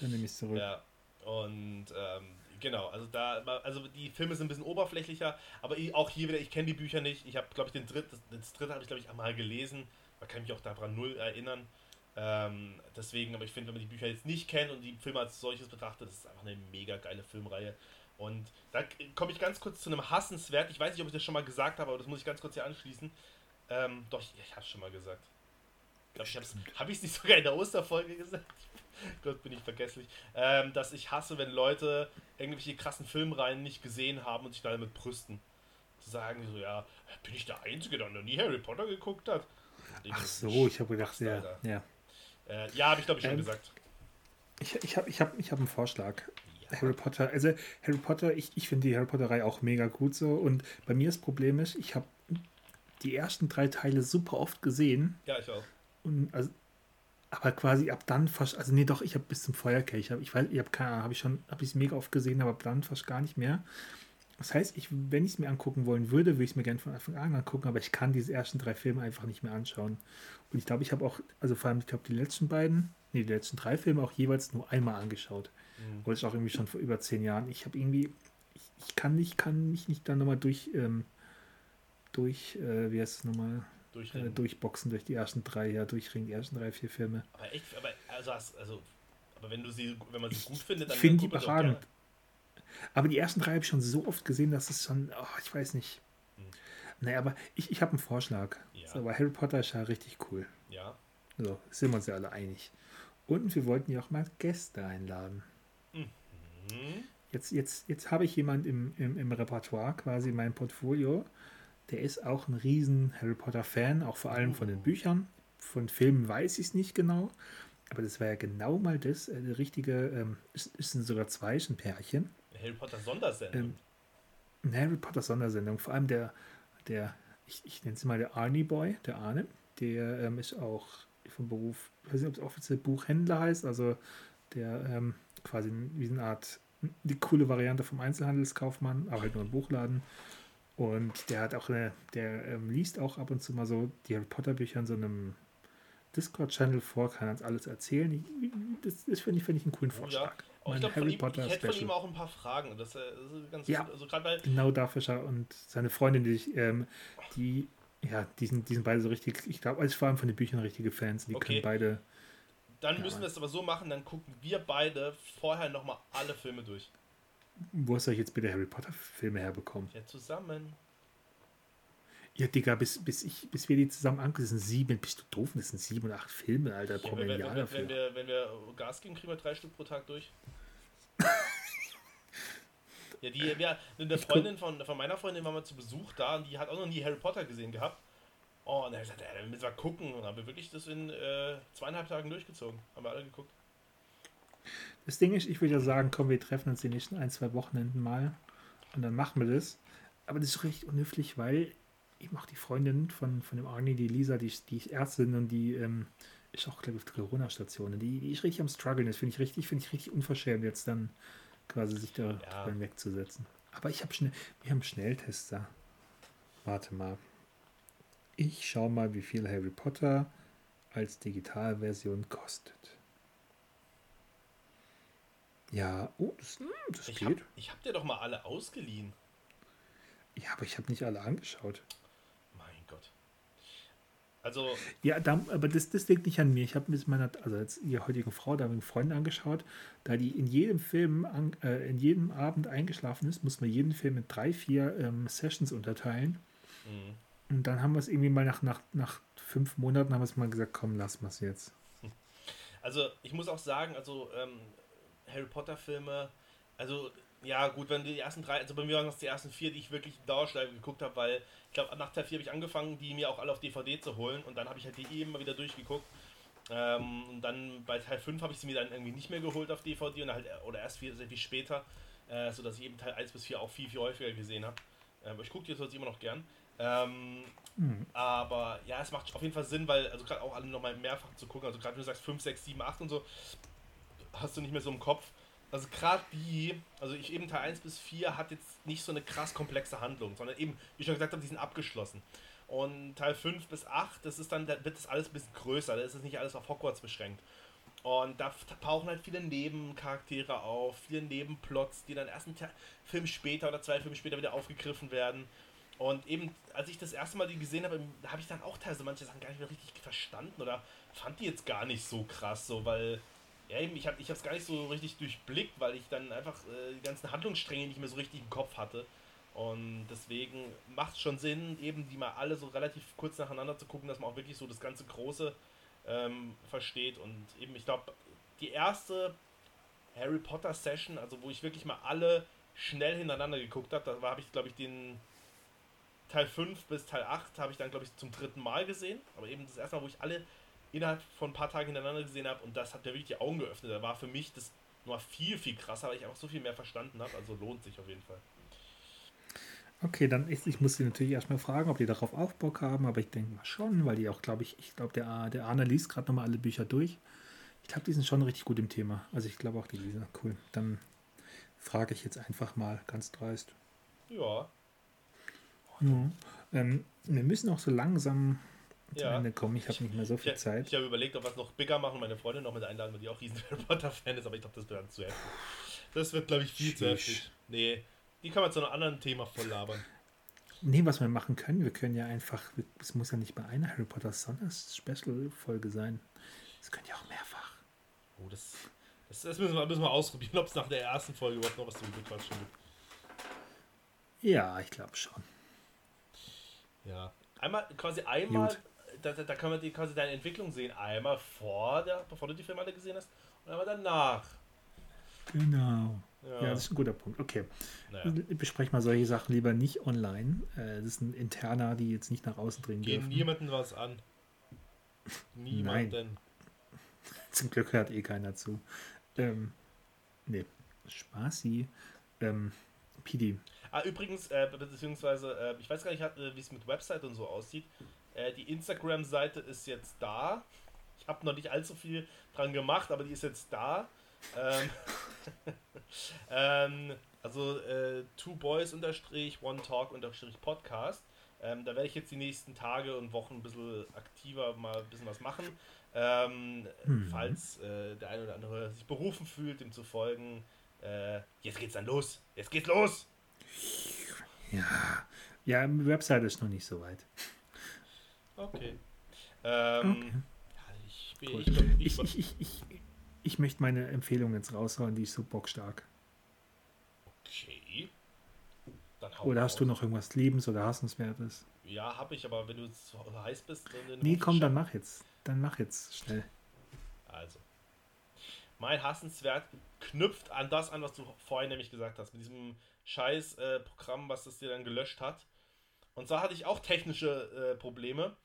Dann nehme ich es zurück. Ja, und ähm, genau, also da, also die Filme sind ein bisschen oberflächlicher, aber auch hier wieder, ich kenne die Bücher nicht. Ich habe, glaube ich, den dritten, das, das dritte habe ich, glaube ich, einmal gelesen. Man kann mich auch daran null erinnern. Ähm, deswegen, aber ich finde, wenn man die Bücher jetzt nicht kennt und die Filme als solches betrachtet, das ist einfach eine mega geile Filmreihe. Und da komme ich ganz kurz zu einem Hassenswert. Ich weiß nicht, ob ich das schon mal gesagt habe, aber das muss ich ganz kurz hier anschließen. Ähm, doch, ich, ich habe es schon mal gesagt. Ich habe ich es nicht sogar in der Osterfolge gesagt? Gott, bin ich vergesslich. Ähm, dass ich hasse, wenn Leute irgendwelche krassen Filmreihen nicht gesehen haben und sich damit brüsten. Zu sagen, so, ja, bin ich der Einzige, der noch nie Harry Potter geguckt hat? Ach so, ich habe gedacht, ja. Ja, äh, ja habe ich glaube ich schon ähm, gesagt. Ich, ich habe ich hab, ich hab einen Vorschlag. Ja. Harry Potter, also Harry Potter, ich, ich finde die Harry Potter-Reihe auch mega gut so. Und bei mir das Problem ist, ich habe die ersten drei Teile super oft gesehen. Ja, ich auch. Und also, aber quasi ab dann fast, also nee, doch, ich habe bis zum Feuerkelch, ich, hab, ich weiß, ich habe keine Ahnung, habe ich schon, habe ich es mega oft gesehen, aber ab dann fast gar nicht mehr. Das heißt, ich, wenn ich es mir angucken wollen würde, würde ich es mir gerne von Anfang an angucken, aber ich kann diese ersten drei Filme einfach nicht mehr anschauen. Und ich glaube, ich habe auch, also vor allem, ich glaube, die letzten beiden, nee, die letzten drei Filme auch jeweils nur einmal angeschaut. Mhm. Und das ist auch irgendwie schon vor über zehn Jahren. Ich habe irgendwie, ich, ich, kann nicht, kann mich nicht dann nochmal durch, ähm, durch, äh, wie heißt es nochmal? Äh, durchboxen durch die ersten drei, ja, durchringen, die ersten drei, vier Filme. Aber echt, aber, also, also, aber wenn du sie, wenn man sie ich, gut findet, dann. Ich finde die überragend. Aber die ersten drei habe ich schon so oft gesehen, dass es schon, oh, ich weiß nicht. Hm. Naja, aber ich, ich habe einen Vorschlag. Ja. So, aber Harry Potter ist ja richtig cool. Ja. So, sind wir uns ja alle einig. Und wir wollten ja auch mal Gäste einladen. Mhm. Jetzt, jetzt, jetzt habe ich jemanden im, im, im Repertoire, quasi in meinem Portfolio, der ist auch ein riesen Harry Potter-Fan, auch vor allem oh. von den oh. Büchern. Von Filmen weiß ich es nicht genau. Aber das war ja genau mal das, äh, richtige, ähm, ist, ist sogar zwei, ist ein Pärchen. Harry Potter Sondersendung. Ähm, eine Harry Potter Sondersendung. Vor allem der, der ich, ich nenne es mal der Arnie Boy, der Arne, der ähm, ist auch vom Beruf, ich weiß nicht, ob es offiziell Buchhändler heißt, also der ähm, quasi wie eine Art, die coole Variante vom Einzelhandelskaufmann, aber halt nur im Buchladen. Und der hat auch eine, der ähm, liest auch ab und zu mal so die Harry Potter Bücher in so einem Discord-Channel vor, kann uns alles erzählen. Das, das finde ich, find ich einen coolen Vorschlag. Ja. Oh, ich, glaub, Harry ihm, Potter ich hätte von ihm auch ein paar Fragen. Das, das ist ganz ja, also weil genau dafür und seine Freundin, die, ähm, die ja, die sind, die sind beide so richtig, ich glaube, als vor allem von den Büchern richtige Fans. Die okay. können beide. Dann ja, müssen wir es aber so machen, dann gucken wir beide vorher nochmal alle Filme durch. Wo soll ich jetzt bitte Harry Potter Filme herbekommen? Ja, zusammen. Ja, Digga, bis, bis, ich, bis wir die zusammen angucken, sind sieben, bist du doof, das sind sieben oder acht Filme, Alter. Ja, wenn, wenn, wenn, wenn, wir, wenn wir Gas geben, kriegen wir drei Stück pro Tag durch. Ja, die, ja, eine Freundin von, von meiner Freundin war mal zu Besuch da und die hat auch noch nie Harry Potter gesehen gehabt. Oh, und er hat gesagt, ja, dann müssen wir gucken. Und haben wir wirklich das in äh, zweieinhalb Tagen durchgezogen. Haben wir alle geguckt. Das Ding ist, ich würde ja sagen, komm, wir treffen uns die nächsten ein, zwei Wochenenden mal und dann machen wir das. Aber das ist richtig unhöflich, weil eben auch die Freundin von, von dem Arnie, die Lisa, die, die ist Ärztin und die ähm, ist auch, glaube ich, auf Corona-Station. Die, die ist richtig am struggeln. Das finde ich richtig, finde ich richtig unverschämt, jetzt dann quasi sich da ja. wegzusetzen. Aber ich habe schnell, wir haben Schnelltester. Warte mal. Ich schaue mal, wie viel Harry Potter als Digitalversion kostet. Ja, oh, das, hm, das ich geht. Hab, ich habe dir doch mal alle ausgeliehen. Ja, aber ich habe nicht alle angeschaut. Also. Ja, da, aber das, das liegt nicht an mir. Ich habe mit meiner, also als ihre heutigen Frau, da mit Freunden angeschaut, da die in jedem Film, an, äh, in jedem Abend eingeschlafen ist, muss man jeden Film in drei, vier ähm, Sessions unterteilen. Mhm. Und dann haben wir es irgendwie mal nach, nach, nach fünf Monaten haben wir es mal gesagt, komm, lass mal es jetzt. Also ich muss auch sagen, also ähm, Harry Potter Filme, also ja gut, wenn die ersten drei, also bei mir waren das die ersten vier, die ich wirklich in Dauerschleife geguckt habe, weil ich glaube nach Teil 4 habe ich angefangen, die mir auch alle auf DVD zu holen und dann habe ich halt die immer wieder durchgeguckt. Ähm, und dann bei Teil 5 habe ich sie mir dann irgendwie nicht mehr geholt auf DVD und halt, oder erst viel, sehr viel später, äh, sodass ich eben Teil 1 bis 4 auch viel, viel häufiger gesehen habe. Aber ich gucke die jetzt immer noch gern. Ähm, mhm. Aber ja, es macht auf jeden Fall Sinn, weil, also gerade auch alle nochmal mehrfach zu gucken, also gerade wenn du sagst 5, 6, 7, 8 und so, hast du nicht mehr so im Kopf. Also gerade die, also ich eben Teil 1 bis 4 hat jetzt nicht so eine krass komplexe Handlung, sondern eben, wie ich schon gesagt habe, die sind abgeschlossen. Und Teil 5 bis 8, das ist dann, da wird das alles ein bisschen größer, da ist es nicht alles auf Hogwarts beschränkt. Und da tauchen halt viele Nebencharaktere auf, viele Nebenplots, die dann erst einen Film später oder zwei Filme später wieder aufgegriffen werden. Und eben, als ich das erste Mal die gesehen habe, habe ich dann auch teilweise manche Sachen gar nicht mehr richtig verstanden oder fand die jetzt gar nicht so krass, so, weil, ja, eben, ich habe es gar nicht so richtig durchblickt, weil ich dann einfach äh, die ganzen Handlungsstränge nicht mehr so richtig im Kopf hatte. Und deswegen macht es schon Sinn, eben die mal alle so relativ kurz nacheinander zu gucken, dass man auch wirklich so das ganze Große ähm, versteht. Und eben, ich glaube, die erste Harry Potter Session, also wo ich wirklich mal alle schnell hintereinander geguckt habe, da habe ich, glaube ich, den Teil 5 bis Teil 8 habe ich dann, glaube ich, zum dritten Mal gesehen. Aber eben das erste Mal, wo ich alle innerhalb von ein paar Tagen hintereinander gesehen habe und das hat mir wirklich die Augen geöffnet. Da war für mich das noch viel, viel krasser, weil ich einfach so viel mehr verstanden habe. Also lohnt sich auf jeden Fall. Okay, dann ist, ich muss sie natürlich erstmal fragen, ob die darauf auch Bock haben, aber ich denke mal schon, weil die auch, glaube ich, ich glaube, der, der Arne liest gerade nochmal alle Bücher durch. Ich glaube, die sind schon richtig gut im Thema. Also ich glaube auch, die Lisa, cool. Dann frage ich jetzt einfach mal ganz dreist. Ja. ja. Ähm, wir müssen auch so langsam ja. zum Ende kommen. Ich habe nicht mehr so viel ich, Zeit. Ich habe überlegt, ob wir es noch bigger machen, meine Freundin noch mit einladen, weil die auch riesen Harry Potter-Fan ist, aber ich glaube, das wird dann zu heftig. Das wird, glaube ich, viel Schisch. zu heftig. Nee, die kann man zu einem anderen Thema voll labern. Nee, was wir machen können, wir können ja einfach, es muss ja nicht bei einer Harry Potter Sonners-Special-Folge sein. Es könnte ja auch mehrfach. Oh, das, das, das müssen, wir, müssen wir ausprobieren, ob es nach der ersten Folge überhaupt noch was zu bequatschen gibt. Ja, ich glaube schon. Ja. Einmal, quasi einmal, da, da, da kann man die, quasi deine Entwicklung sehen. Einmal vor der, bevor du die Filme alle gesehen hast und einmal danach. Genau. Ja. ja, das ist ein guter Punkt. Okay. Naja. Besprech mal solche Sachen lieber nicht online. Äh, das ist ein interner, die jetzt nicht nach außen dringen Gehen dürfen. niemanden was an. Niemanden. Nein. Zum Glück hört eh keiner zu. Ähm, nee, Spaßi. Ähm, PD. Ah, übrigens, äh, beziehungsweise, äh, ich weiß gar nicht, äh, wie es mit Website und so aussieht. Äh, die Instagram-Seite ist jetzt da. Ich habe noch nicht allzu viel dran gemacht, aber die ist jetzt da. Ähm, ähm, also äh, Two Boys unterstrich One Talk unterstrich Podcast. Ähm, da werde ich jetzt die nächsten Tage und Wochen ein bisschen aktiver mal ein bisschen was machen. Ähm, mhm. Falls äh, der eine oder andere sich berufen fühlt, dem zu folgen. Äh, jetzt geht's dann los. Jetzt geht's los. Ja, ja, die Website ist noch nicht so weit. Okay. Ähm, okay. Ich, ich, ich, ich, ich, ich möchte meine Empfehlung jetzt raushauen, die ist so bockstark. Okay. oder hast du noch irgendwas Lebens- oder Hassenswertes? Ja, habe ich, aber wenn du zu heiß bist. Dann nee, komm, dann mach jetzt. Dann mach jetzt schnell. Also. Mein Hassenswert knüpft an das an, was du vorhin nämlich gesagt hast, mit diesem scheiß äh, Programm, was das dir dann gelöscht hat. Und zwar hatte ich auch technische äh, Probleme.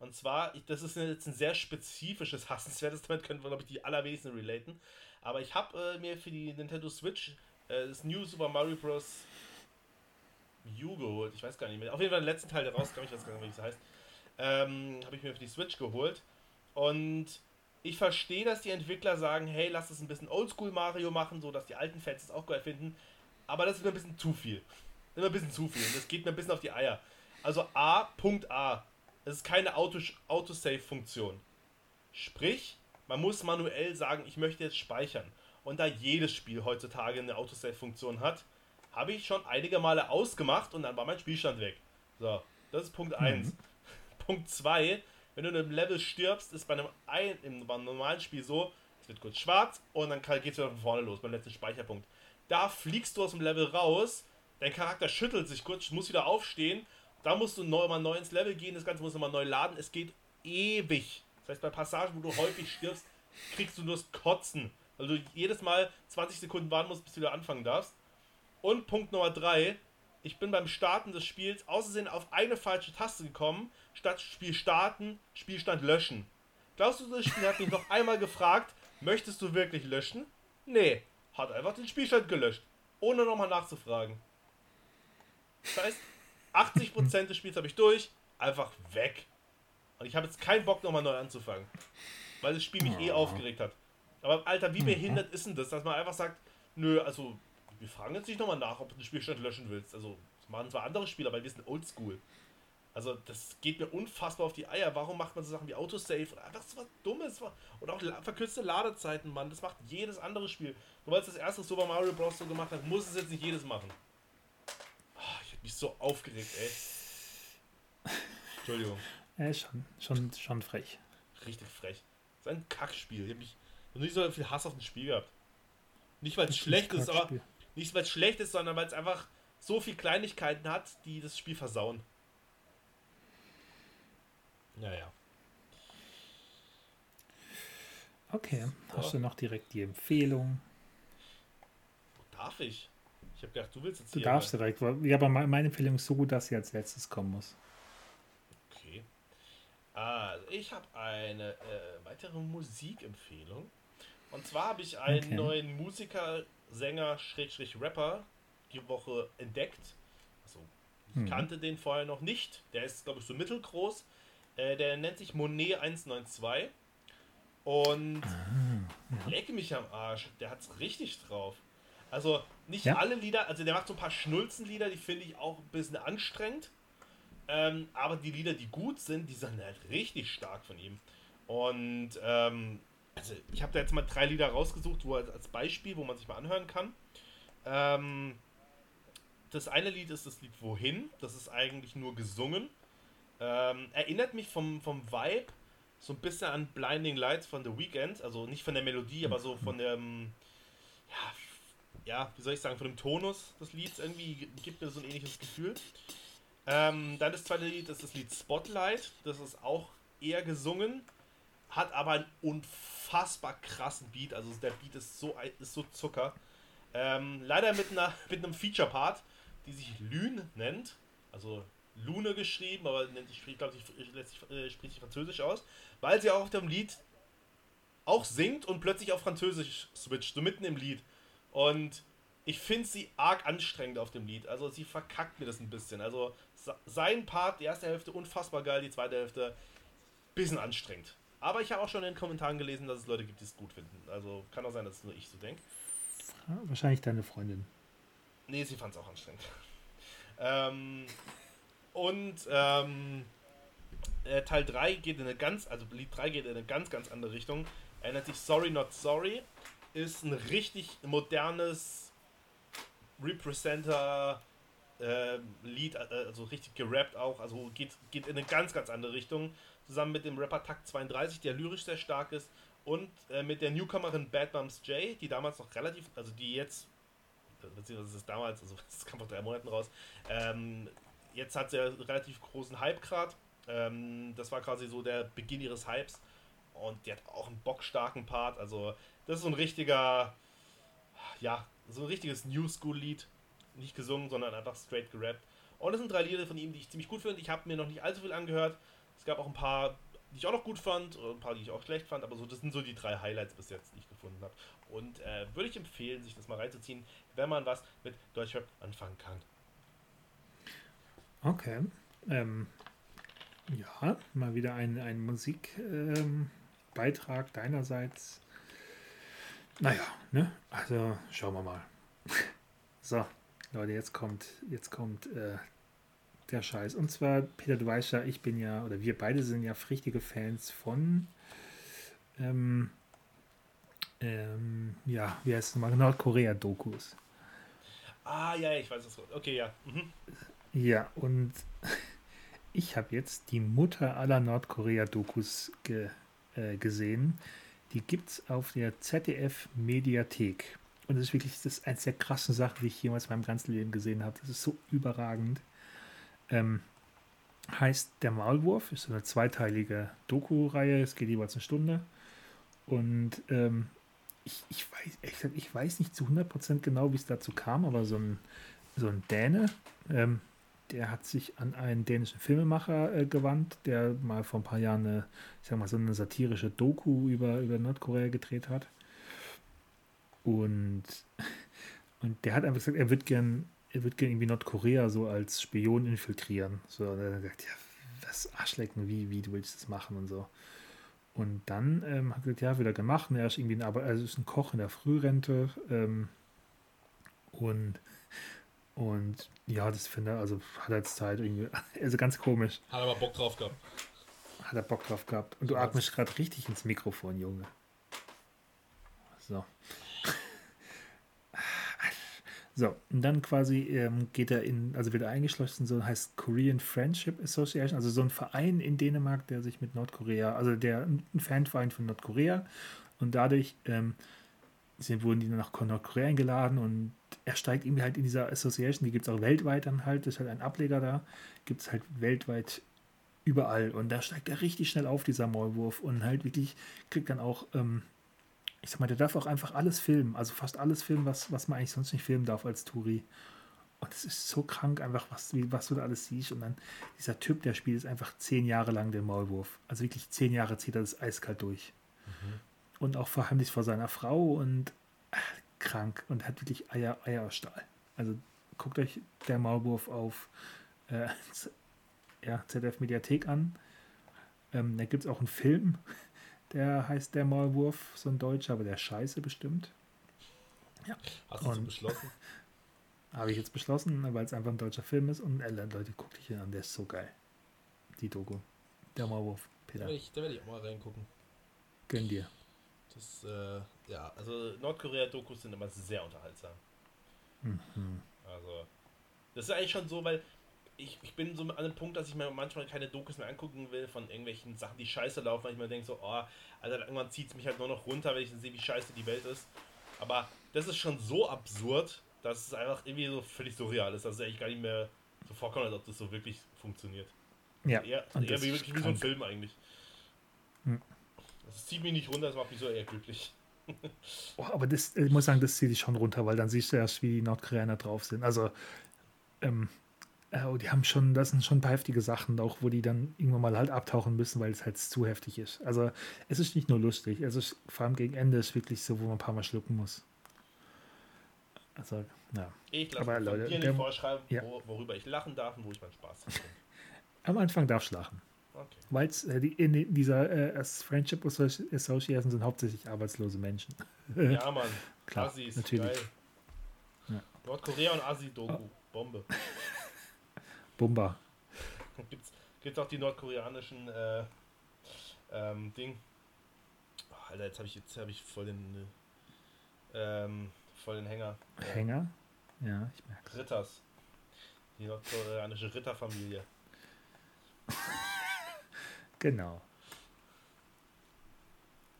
Und zwar, ich, das ist jetzt ein sehr spezifisches Hassenswertes, damit können wir, glaube ich, die allerwenigsten relaten. Aber ich habe äh, mir für die Nintendo Switch äh, das New Super Mario Bros. U geholt. Ich weiß gar nicht mehr. Auf jeden Fall den letzten Teil, der rauskam, ich weiß gar nicht, wie es heißt. Ähm, habe ich mir für die Switch geholt. Und ich verstehe, dass die Entwickler sagen, hey, lass es ein bisschen Oldschool Mario machen, so dass die alten Fans es auch geil finden. Aber das ist mir ein bisschen zu viel. Mir ein bisschen zu viel. Das geht mir ein bisschen auf die Eier. Also A, Punkt A. Es ist keine Autosave-Funktion. Sprich, man muss manuell sagen, ich möchte jetzt speichern. Und da jedes Spiel heutzutage eine Autosave-Funktion hat, habe ich schon einige Male ausgemacht und dann war mein Spielstand weg. So, das ist Punkt 1. Mhm. Punkt 2, wenn du in einem Level stirbst, ist bei einem, ein, im normalen Spiel so, es wird kurz schwarz und dann geht es wieder von vorne los, beim letzten Speicherpunkt. Da fliegst du aus dem Level raus, dein Charakter schüttelt sich kurz, muss wieder aufstehen da musst du neu, mal neu ins Level gehen, das Ganze muss nochmal neu laden. Es geht ewig. Das heißt, bei Passagen, wo du häufig stirbst, kriegst du nur das Kotzen. Weil du jedes Mal 20 Sekunden warten musst, bis du wieder anfangen darfst. Und Punkt Nummer 3. Ich bin beim Starten des Spiels außersehen auf eine falsche Taste gekommen. Statt Spiel starten, Spielstand löschen. Glaubst du, das Spiel hat mich noch einmal gefragt, möchtest du wirklich löschen? Nee, hat einfach den Spielstand gelöscht. Ohne nochmal nachzufragen. Das heißt, 80% des Spiels habe ich durch, einfach weg. Und ich habe jetzt keinen Bock, nochmal neu anzufangen. Weil das Spiel mich eh aufgeregt hat. Aber Alter, wie behindert ist denn das, dass man einfach sagt, nö, also wir fragen jetzt nicht nochmal nach, ob du den Spielstand löschen willst. Also, das machen zwar andere Spieler, aber wir sind oldschool. Also das geht mir unfassbar auf die Eier. Warum macht man so Sachen wie Autosave? Einfach so was Dummes. Und auch verkürzte Ladezeiten, Mann. Das macht jedes andere Spiel. Nur weil es das erste Super Mario Bros. so gemacht hat, muss es jetzt nicht jedes machen. Mich so aufgeregt, ey. Entschuldigung. Ja, schon, schon, schon frech. Richtig frech. Das ist ein Kackspiel. Ich hab mich noch nie so viel Hass auf ein Spiel gehabt. Nicht weil es schlecht ist, aber nicht weil es schlecht ist, sondern weil es einfach so viel Kleinigkeiten hat, die das Spiel versauen. Naja. Okay, hast du noch direkt die Empfehlung? Darf ich? Ich habe gedacht, du willst jetzt Du darfst direkt. Ja, aber meine Empfehlung ist so gut, dass sie als letztes kommen muss. Okay. Also, ich habe eine äh, weitere Musikempfehlung. Und zwar habe ich einen okay. neuen Musiker, Sänger, Schrägstrich Rapper die Woche entdeckt. Also, ich hm. kannte den vorher noch nicht. Der ist, glaube ich, so mittelgroß. Äh, der nennt sich Monet 192. Und ah, ja. lecke mich am Arsch. Der hat's richtig drauf. Also nicht ja. alle Lieder, also der macht so ein paar Schnulzenlieder, die finde ich auch ein bisschen anstrengend. Ähm, aber die Lieder, die gut sind, die sind halt richtig stark von ihm. Und ähm, also ich habe da jetzt mal drei Lieder rausgesucht, wo als Beispiel, wo man sich mal anhören kann. Ähm, das eine Lied ist das Lied Wohin. Das ist eigentlich nur gesungen. Ähm, erinnert mich vom, vom Vibe so ein bisschen an Blinding Lights von The Weeknd. Also nicht von der Melodie, aber so von dem, ja, ja, wie soll ich sagen, von dem Tonus des Lieds irgendwie gibt mir so ein ähnliches Gefühl. Ähm, dann das zweite Lied ist das Lied Spotlight. Das ist auch eher gesungen, hat aber einen unfassbar krassen Beat. Also der Beat ist so, ist so Zucker. Ähm, leider mit, einer, mit einem Feature-Part, die sich Lune nennt. Also Lune geschrieben, aber ich glaube, sie äh, spricht sich Französisch aus, weil sie auch auf dem Lied auch singt und plötzlich auf Französisch switcht, so mitten im Lied. Und ich finde sie arg anstrengend auf dem Lied. Also sie verkackt mir das ein bisschen. Also sein Part, die erste Hälfte unfassbar geil, die zweite Hälfte bisschen anstrengend. Aber ich habe auch schon in den Kommentaren gelesen, dass es Leute gibt, die es gut finden. Also kann auch sein, dass es nur ich so denke. Wahrscheinlich deine Freundin. Nee, sie fand es auch anstrengend. ähm, und ähm, äh, Teil 3 geht in eine ganz, also Lied 3 geht in eine ganz, ganz andere Richtung. Er nennt sich Sorry Not Sorry. Ist ein richtig modernes Representer äh, Lied, äh, also richtig gerappt auch. Also geht, geht in eine ganz, ganz andere Richtung. Zusammen mit dem Rapper Takt 32, der lyrisch sehr stark ist. Und äh, mit der Newcomerin Bad Bums J, die damals noch relativ, also die jetzt, beziehungsweise ist damals, also das kam vor drei Monaten raus, ähm, jetzt hat sie ja relativ großen Hype gerade. Ähm, das war quasi so der Beginn ihres Hypes. Und die hat auch einen bockstarken Part. Also, das ist so ein richtiger, ja, so ein richtiges New School-Lied. Nicht gesungen, sondern einfach straight gerappt. Und es sind drei Lieder von ihm, die ich ziemlich gut finde. Ich habe mir noch nicht allzu viel angehört. Es gab auch ein paar, die ich auch noch gut fand, und ein paar, die ich auch schlecht fand. Aber so, das sind so die drei Highlights bis jetzt, die ich gefunden habe. Und äh, würde ich empfehlen, sich das mal reinzuziehen, wenn man was mit Deutschrap anfangen kann. Okay. Ähm, ja, mal wieder ein, ein Musikbeitrag ähm, deinerseits. Naja, ne? Also schauen wir mal. so, Leute, jetzt kommt, jetzt kommt äh, der Scheiß. Und zwar, Peter, du weißt ja, ich bin ja, oder wir beide sind ja richtige Fans von ähm, ähm, ja, wie heißt es nochmal? Nordkorea-Dokus. Ah, ja, ich weiß es. Okay, ja. Mhm. Ja, und ich habe jetzt die Mutter aller Nordkorea-Dokus ge, äh, gesehen. Die gibt es auf der ZDF-Mediathek. Und das ist wirklich das ist eines der krassen Sachen, die ich jemals in meinem ganzen Leben gesehen habe. Das ist so überragend. Ähm, heißt Der Maulwurf, ist eine zweiteilige Doku-Reihe. Es geht jeweils eine Stunde. Und ähm, ich, ich, weiß, ich weiß nicht zu 100% genau, wie es dazu kam, aber so ein, so ein Däne, ähm, der hat sich an einen dänischen Filmemacher äh, gewandt, der mal vor ein paar Jahren eine, ich sag mal, so eine satirische Doku über, über Nordkorea gedreht hat. Und, und der hat einfach gesagt, er wird gern, er wird gern irgendwie Nordkorea so als Spion infiltrieren. So, und er hat gesagt, ja, was Arschlecken, wie, wie du willst das machen und so. Und dann ähm, hat er gesagt, ja, wieder gemacht. Und er ist irgendwie ein, also ist ein Koch in der Frührente. Ähm, und Und ja, das finde also hat er jetzt Zeit irgendwie. Also ganz komisch. Hat aber Bock drauf gehabt. Hat er Bock drauf gehabt. Und du atmest gerade richtig ins Mikrofon, Junge. So. So, und dann quasi ähm, geht er in, also wird er eingeschlossen, so heißt Korean Friendship Association, also so ein Verein in Dänemark, der sich mit Nordkorea, also der ein Fanverein von Nordkorea und dadurch ähm, sind, wurden die nach Nordkorea eingeladen und er steigt irgendwie halt in dieser Association, die gibt es auch weltweit dann halt, ist halt ein Ableger da, gibt es halt weltweit überall und da steigt er richtig schnell auf, dieser Maulwurf und halt wirklich kriegt dann auch ähm, ich sag mal, der darf auch einfach alles filmen, also fast alles filmen, was, was man eigentlich sonst nicht filmen darf als Touri. Und es ist so krank, einfach, was, wie, was du da alles siehst. Und dann dieser Typ, der spielt, ist einfach zehn Jahre lang der Maulwurf. Also wirklich zehn Jahre zieht er das eiskalt durch. Mhm. Und auch verheimlicht vor seiner Frau und ach, krank und hat wirklich Eier, Eierstahl. Also guckt euch der Maulwurf auf äh, ja, ZDF Mediathek an. Ähm, da gibt es auch einen Film, der heißt der Maulwurf, so ein Deutscher, aber der Scheiße bestimmt. Ja. Hast du beschlossen? Habe ich jetzt beschlossen, weil es einfach ein deutscher Film ist und äh, Leute, guckt dich an, der ist so geil. Die Doku. Der Maulwurf, Peter. Da werde ich, werd ich, auch mal reingucken. Gönn dir. Das, äh, ja, also Nordkorea-Dokus sind immer sehr unterhaltsam. Mhm. Also, das ist eigentlich schon so, weil ich, ich bin so an einem Punkt, dass ich mir manchmal keine Dokus mehr angucken will von irgendwelchen Sachen, die scheiße laufen, weil ich mir denke so, oh, also irgendwann zieht es mich halt nur noch runter, wenn ich sehe, wie scheiße die Welt ist. Aber das ist schon so absurd, dass es einfach irgendwie so völlig surreal ist, dass es eigentlich gar nicht mehr so vorkommt, als ob das so wirklich funktioniert. Ja. Eher, eher wie wirklich wie so ein Film eigentlich. Hm. Das zieht mich nicht runter, das macht mich so eher glücklich. oh, aber das, ich muss sagen, das zieht dich schon runter, weil dann siehst du erst, wie die Nordkoreaner drauf sind. Also, ähm, äh, die haben schon, das sind schon ein paar heftige Sachen, auch wo die dann irgendwann mal halt abtauchen müssen, weil es halt zu heftig ist. Also es ist nicht nur lustig, es ist vor allem gegen Ende ist wirklich so, wo man ein paar Mal schlucken muss. Also, ja. Ich lasse Leute, dir nicht vorschreiben, ja. wo, worüber ich lachen darf und wo ich meinen Spaß habe. Am Anfang darfst du lachen. Okay. Weil äh, die, in dieser äh, Friendship Association sind hauptsächlich arbeitslose Menschen. ja, Mann. Klar, Assis, natürlich. Ja. Nordkorea und Asi-Doku. Oh. Bombe. Bumba. Gibt's, gibt's auch die nordkoreanischen äh, ähm, Ding. Oh, Alter, jetzt habe ich jetzt habe ich voll den ähm, voll den Hänger. Hänger? Ja, ich merke. Ritters. Die nordkoreanische Ritterfamilie. genau.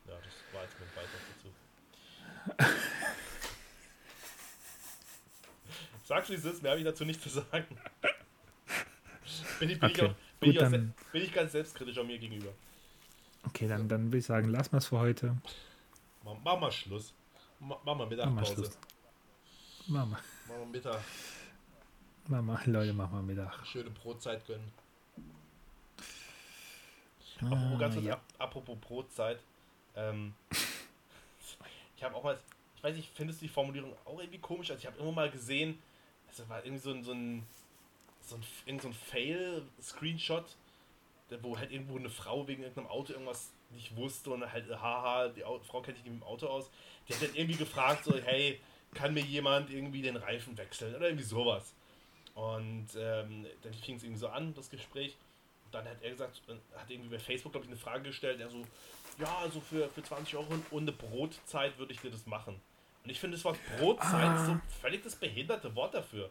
Ja, das war jetzt mein Beitrag dazu. Es ist, mehr habe ich dazu nicht zu sagen. Bin ich, bin okay. ich, auch, bin, Gut, ich dann, bin ich ganz selbstkritisch an mir gegenüber. Okay, dann, dann würde ich sagen, lass mal es für heute. Mach, mach mal Schluss. Mach, mach mal Mittagpause. Mach mal. Mach mal Mittag. Mach mal, Leute, mach mal Mittag. Schöne Brotzeit gönnen. Ah, apropos, ganz kurz, ja. apropos Brotzeit. Ähm, ich habe auch mal, ich weiß nicht, findest du die Formulierung auch irgendwie komisch? Also ich habe immer mal gesehen, es war irgendwie so ein, so ein so ein, irgend so ein Fail-Screenshot, wo halt irgendwo eine Frau wegen irgendeinem Auto irgendwas nicht wusste und halt, haha, die Frau kennt sich nicht mit dem Auto aus. Die hat dann irgendwie gefragt, so, hey, kann mir jemand irgendwie den Reifen wechseln oder irgendwie sowas. Und ähm, dann fing es irgendwie so an, das Gespräch. Dann hat er gesagt, hat irgendwie bei Facebook, glaube ich, eine Frage gestellt, er so, ja, also für, für 20 Euro und eine Brotzeit würde ich dir das machen. Und ich finde das Wort Brotzeit ah. so völlig das behinderte Wort dafür.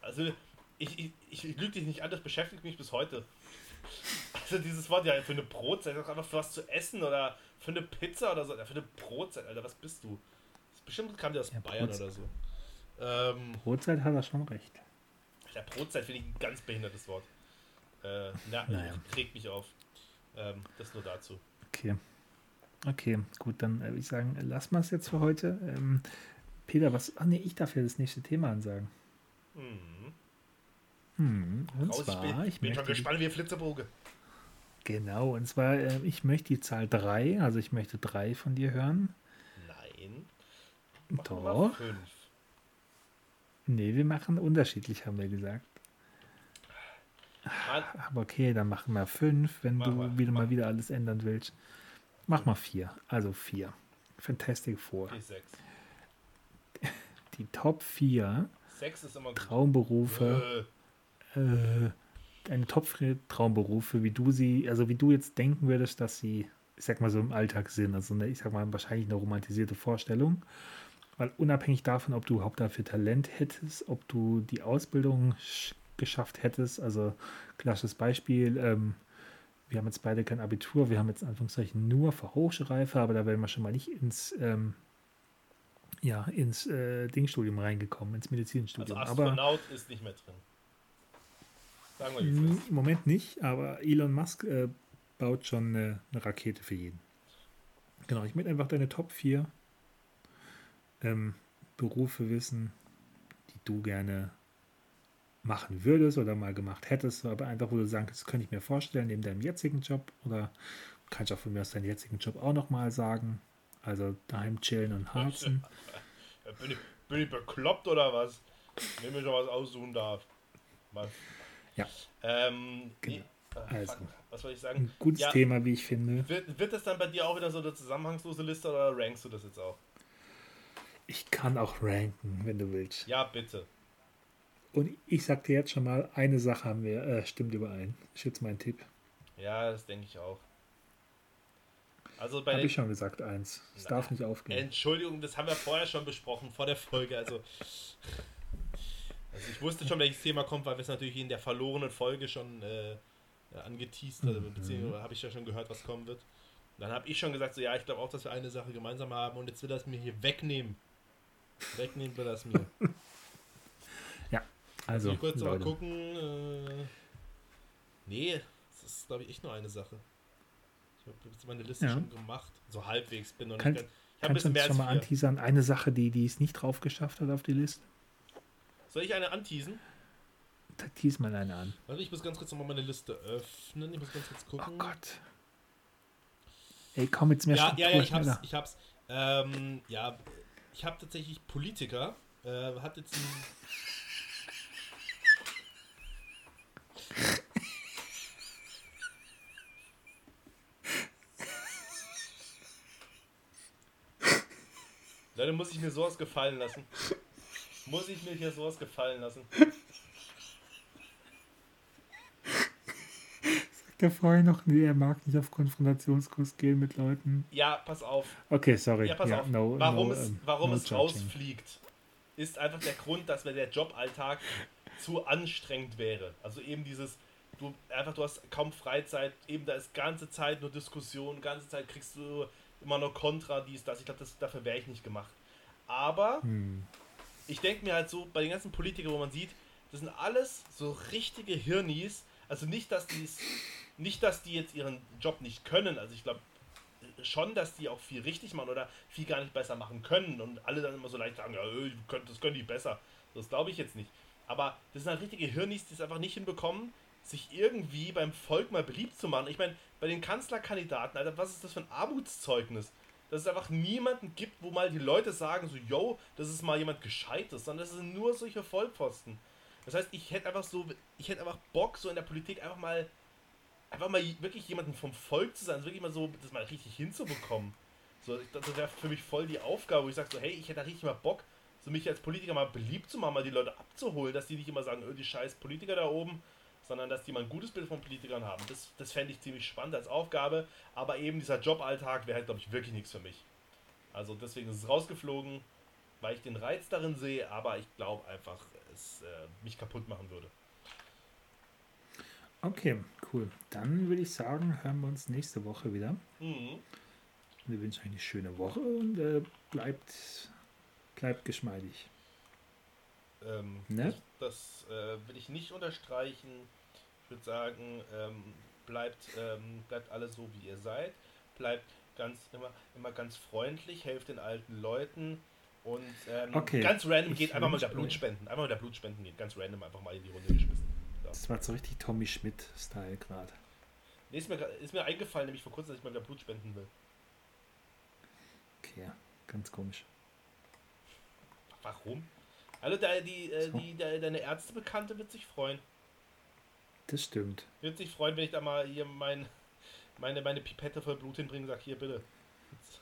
Also, ich, ich, ich lüge dich nicht an, das beschäftigt mich bis heute. Also dieses Wort ja für eine Brotzeit, einfach für was zu essen oder für eine Pizza oder so. Ja, für eine Brotzeit, Alter, was bist du? Bestimmt kam der aus ja, Bayern Brotzeit. oder so. Ähm, Brotzeit hat er schon recht. Ja, Brotzeit finde ich ein ganz behindertes Wort. Äh, na, naja. regt mich auf. Ähm, das nur dazu. Okay. Okay, gut, dann äh, würde ich sagen, lassen wir es jetzt für heute. Ähm, Peter, was. Ach nee, ich darf ja das nächste Thema ansagen. Mhm. Hm, und Raus, zwar, ich bin, ich bin schon gespannt wie Flitzeboge. Genau, und zwar, äh, ich möchte die Zahl 3, also ich möchte 3 von dir hören. Nein. Machen Doch. Nee, wir machen unterschiedlich, haben wir gesagt. Aber okay, dann machen wir 5, wenn Mach du mal, wieder mal wieder alles ändern willst. Mach mal 4, also 4. Fantastic Four. Die Top 4 Sex ist immer gut. Traumberufe. Äh. Äh, deine Top 3 Traumberufe, wie du sie, also wie du jetzt denken würdest, dass sie, ich sag mal so im Alltag sind. Also eine, ich sag mal wahrscheinlich eine romantisierte Vorstellung. Weil unabhängig davon, ob du überhaupt dafür Talent hättest, ob du die Ausbildung geschafft hättest, also klassisches Beispiel, ähm, wir haben jetzt beide kein Abitur, wir haben jetzt in Anführungszeichen nur Fachhochschulreife, aber da wären wir schon mal nicht ins, ähm, ja, ins äh, Dingstudium reingekommen, ins Medizinstudium. Also Astronaut aber, ist nicht mehr drin. Sagen wir Im Moment nicht, aber Elon Musk äh, baut schon eine, eine, Rakete für jeden. Genau, ich möchte einfach deine Top 4 ähm, Berufe wissen, die du gerne machen würdest oder mal gemacht hättest, aber einfach, wo du sagst, das könnte ich mir vorstellen, neben deinem jetzigen Job oder kannst auch von mir aus deinen jetzigen Job auch nochmal sagen. Also daheim chillen und harzen. bin, ich, bin ich bekloppt oder was? Wenn ich mir schon was aussuchen darf. Was? Ja. Ähm, genau. nee, also, was soll ich sagen? Ein gutes ja, Thema, wie ich finde. Wird, wird das dann bei dir auch wieder so eine zusammenhangslose Liste oder rankst du das jetzt auch? Ich kann auch ranken, wenn du willst. Ja, bitte. Und ich sag dir jetzt schon mal, eine Sache haben wir, äh, stimmt überein. Ist jetzt mein Tipp. Ja, das denke ich auch. Also bei Habe ich schon gesagt, eins. Es darf nicht aufgehen. Entschuldigung, das haben wir vorher schon besprochen, vor der Folge. Also, also ich wusste schon, welches Thema kommt, weil wir es natürlich in der verlorenen Folge schon äh, angeteased, also mhm. beziehungsweise habe ich ja schon gehört, was kommen wird. dann habe ich schon gesagt, so ja, ich glaube auch, dass wir eine Sache gemeinsam haben und jetzt will das mir hier wegnehmen. Wegnehmen will das mir. Also, ich kurz mal gucken. Äh, nee, das ist, glaube ich, echt nur eine Sache. Ich habe jetzt meine Liste ja. schon gemacht. So halbwegs. Bin noch Kann, nicht ganz, ich Kannst du uns schon mal anteasern? Eine Sache, die, die es nicht drauf geschafft hat auf die Liste? Soll ich eine anteasen? Tease mal eine an. Warte, ich muss ganz kurz nochmal meine Liste öffnen. Ich muss ganz kurz gucken. Oh Gott. Ey, komm jetzt mehr Ja, ja, ja, ich hab's. Ich hab's. Ähm, ja, ich habe tatsächlich Politiker. Äh, hat jetzt ein Leute, muss ich mir sowas gefallen lassen? Muss ich mir hier sowas gefallen lassen? Sagt er vorher noch, nee, er mag nicht auf Konfrontationskurs gehen mit Leuten. Ja, pass auf. Okay, sorry. Ja, pass ja, auf. No, warum no, es, warum no es rausfliegt, ist einfach der Grund, dass der Joballtag zu anstrengend wäre. Also eben dieses, du einfach, du hast kaum Freizeit, eben da ist ganze Zeit nur Diskussion, ganze Zeit kriegst du immer nur Kontra, dies, das. Ich glaube, dafür wäre ich nicht gemacht. Aber hm. ich denke mir halt so, bei den ganzen Politikern, wo man sieht, das sind alles so richtige Hirnis. Also nicht, dass die nicht, dass die jetzt ihren Job nicht können. Also ich glaube schon, dass die auch viel richtig machen oder viel gar nicht besser machen können und alle dann immer so leicht sagen, ja, das können die besser. Das glaube ich jetzt nicht. Aber das sind halt richtige Hirnis, die es einfach nicht hinbekommen, sich irgendwie beim Volk mal beliebt zu machen. Ich meine, bei den Kanzlerkandidaten, Alter, was ist das für ein Armutszeugnis? Dass es einfach niemanden gibt, wo mal die Leute sagen, so, yo, das ist mal jemand Gescheites, sondern das sind nur solche Vollpfosten. Das heißt, ich hätte einfach so, ich hätte einfach Bock, so in der Politik einfach mal, einfach mal wirklich jemanden vom Volk zu sein, also wirklich mal so, das mal richtig hinzubekommen. So, das wäre für mich voll die Aufgabe, wo ich sage so, hey, ich hätte da richtig mal Bock, so mich als Politiker mal beliebt zu machen, mal die Leute abzuholen, dass die nicht immer sagen, oh, die scheiß Politiker da oben, sondern dass die mal ein gutes Bild von Politikern haben. Das, das fände ich ziemlich spannend als Aufgabe, aber eben dieser Joballtag wäre halt, glaube ich, wirklich nichts für mich. Also deswegen ist es rausgeflogen, weil ich den Reiz darin sehe, aber ich glaube einfach, es äh, mich kaputt machen würde. Okay, cool. Dann würde ich sagen, hören wir uns nächste Woche wieder. Mhm. Wir wünschen euch eine schöne Woche und äh, bleibt, bleibt geschmeidig. Ähm, ne? Das, das äh, will ich nicht unterstreichen. Ich würde sagen, ähm, bleibt, ähm, bleibt alle so, wie ihr seid. Bleibt ganz immer, immer ganz freundlich, helft den alten Leuten. Und ähm, okay. ganz random geht einfach mal der Blutspenden. Einfach mal der Blutspenden geht. Ganz random einfach mal in die Runde geschmissen. So. Das war so richtig Tommy Schmidt-Style gerade. Nee, ist mir, ist mir eingefallen, nämlich vor kurzem, dass ich mal wieder Blut spenden will. Okay, ganz komisch. Warum? Also da, die, äh, die, de, deine Ärztebekannte wird sich freuen. Das stimmt. Wird sich freuen, wenn ich da mal hier mein, meine, meine Pipette voll Blut hinbringe und sage, hier bitte.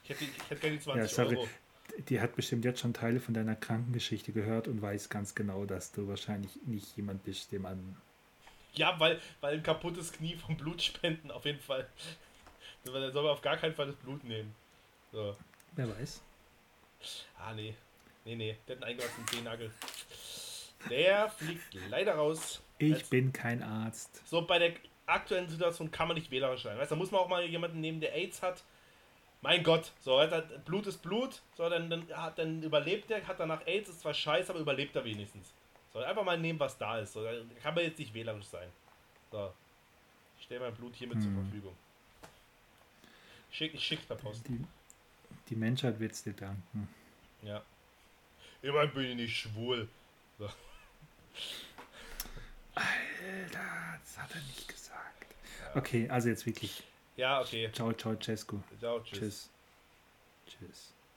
Ich hätte, ich hätte gerne die 20 ja, sorry. Euro. die hat bestimmt jetzt schon Teile von deiner Krankengeschichte gehört und weiß ganz genau, dass du wahrscheinlich nicht jemand bist, dem man. Ja, weil, weil ein kaputtes Knie vom Blutspenden auf jeden Fall. Da soll man auf gar keinen Fall das Blut nehmen. So. Wer weiß. Ah, nee. Nee, nee. Der hat einen eingewachsenen Zehennagel. Der fliegt leider raus. Ich Als bin kein Arzt. So, bei der aktuellen Situation kann man nicht wählerisch sein. Weißt, da muss man auch mal jemanden nehmen, der AIDS hat. Mein Gott, so, Blut ist Blut, so, dann, dann, dann überlebt er, hat danach AIDS, ist zwar scheiße, aber überlebt er wenigstens. So, einfach mal nehmen, was da ist. So, da kann man jetzt nicht wählerisch sein. So. Ich stelle mein Blut hiermit hm. zur Verfügung. Schick, ich schick's per Post. Die, die Menschheit wird's dir danken. Ja. Immerhin bin ich nicht schwul. So. Alter, das hat er nicht gesagt. Ja. Okay, also jetzt wirklich. Ja, okay. Ciao, ciao, Cesco. Ciao, tschüss. Tschüss. Tschüss.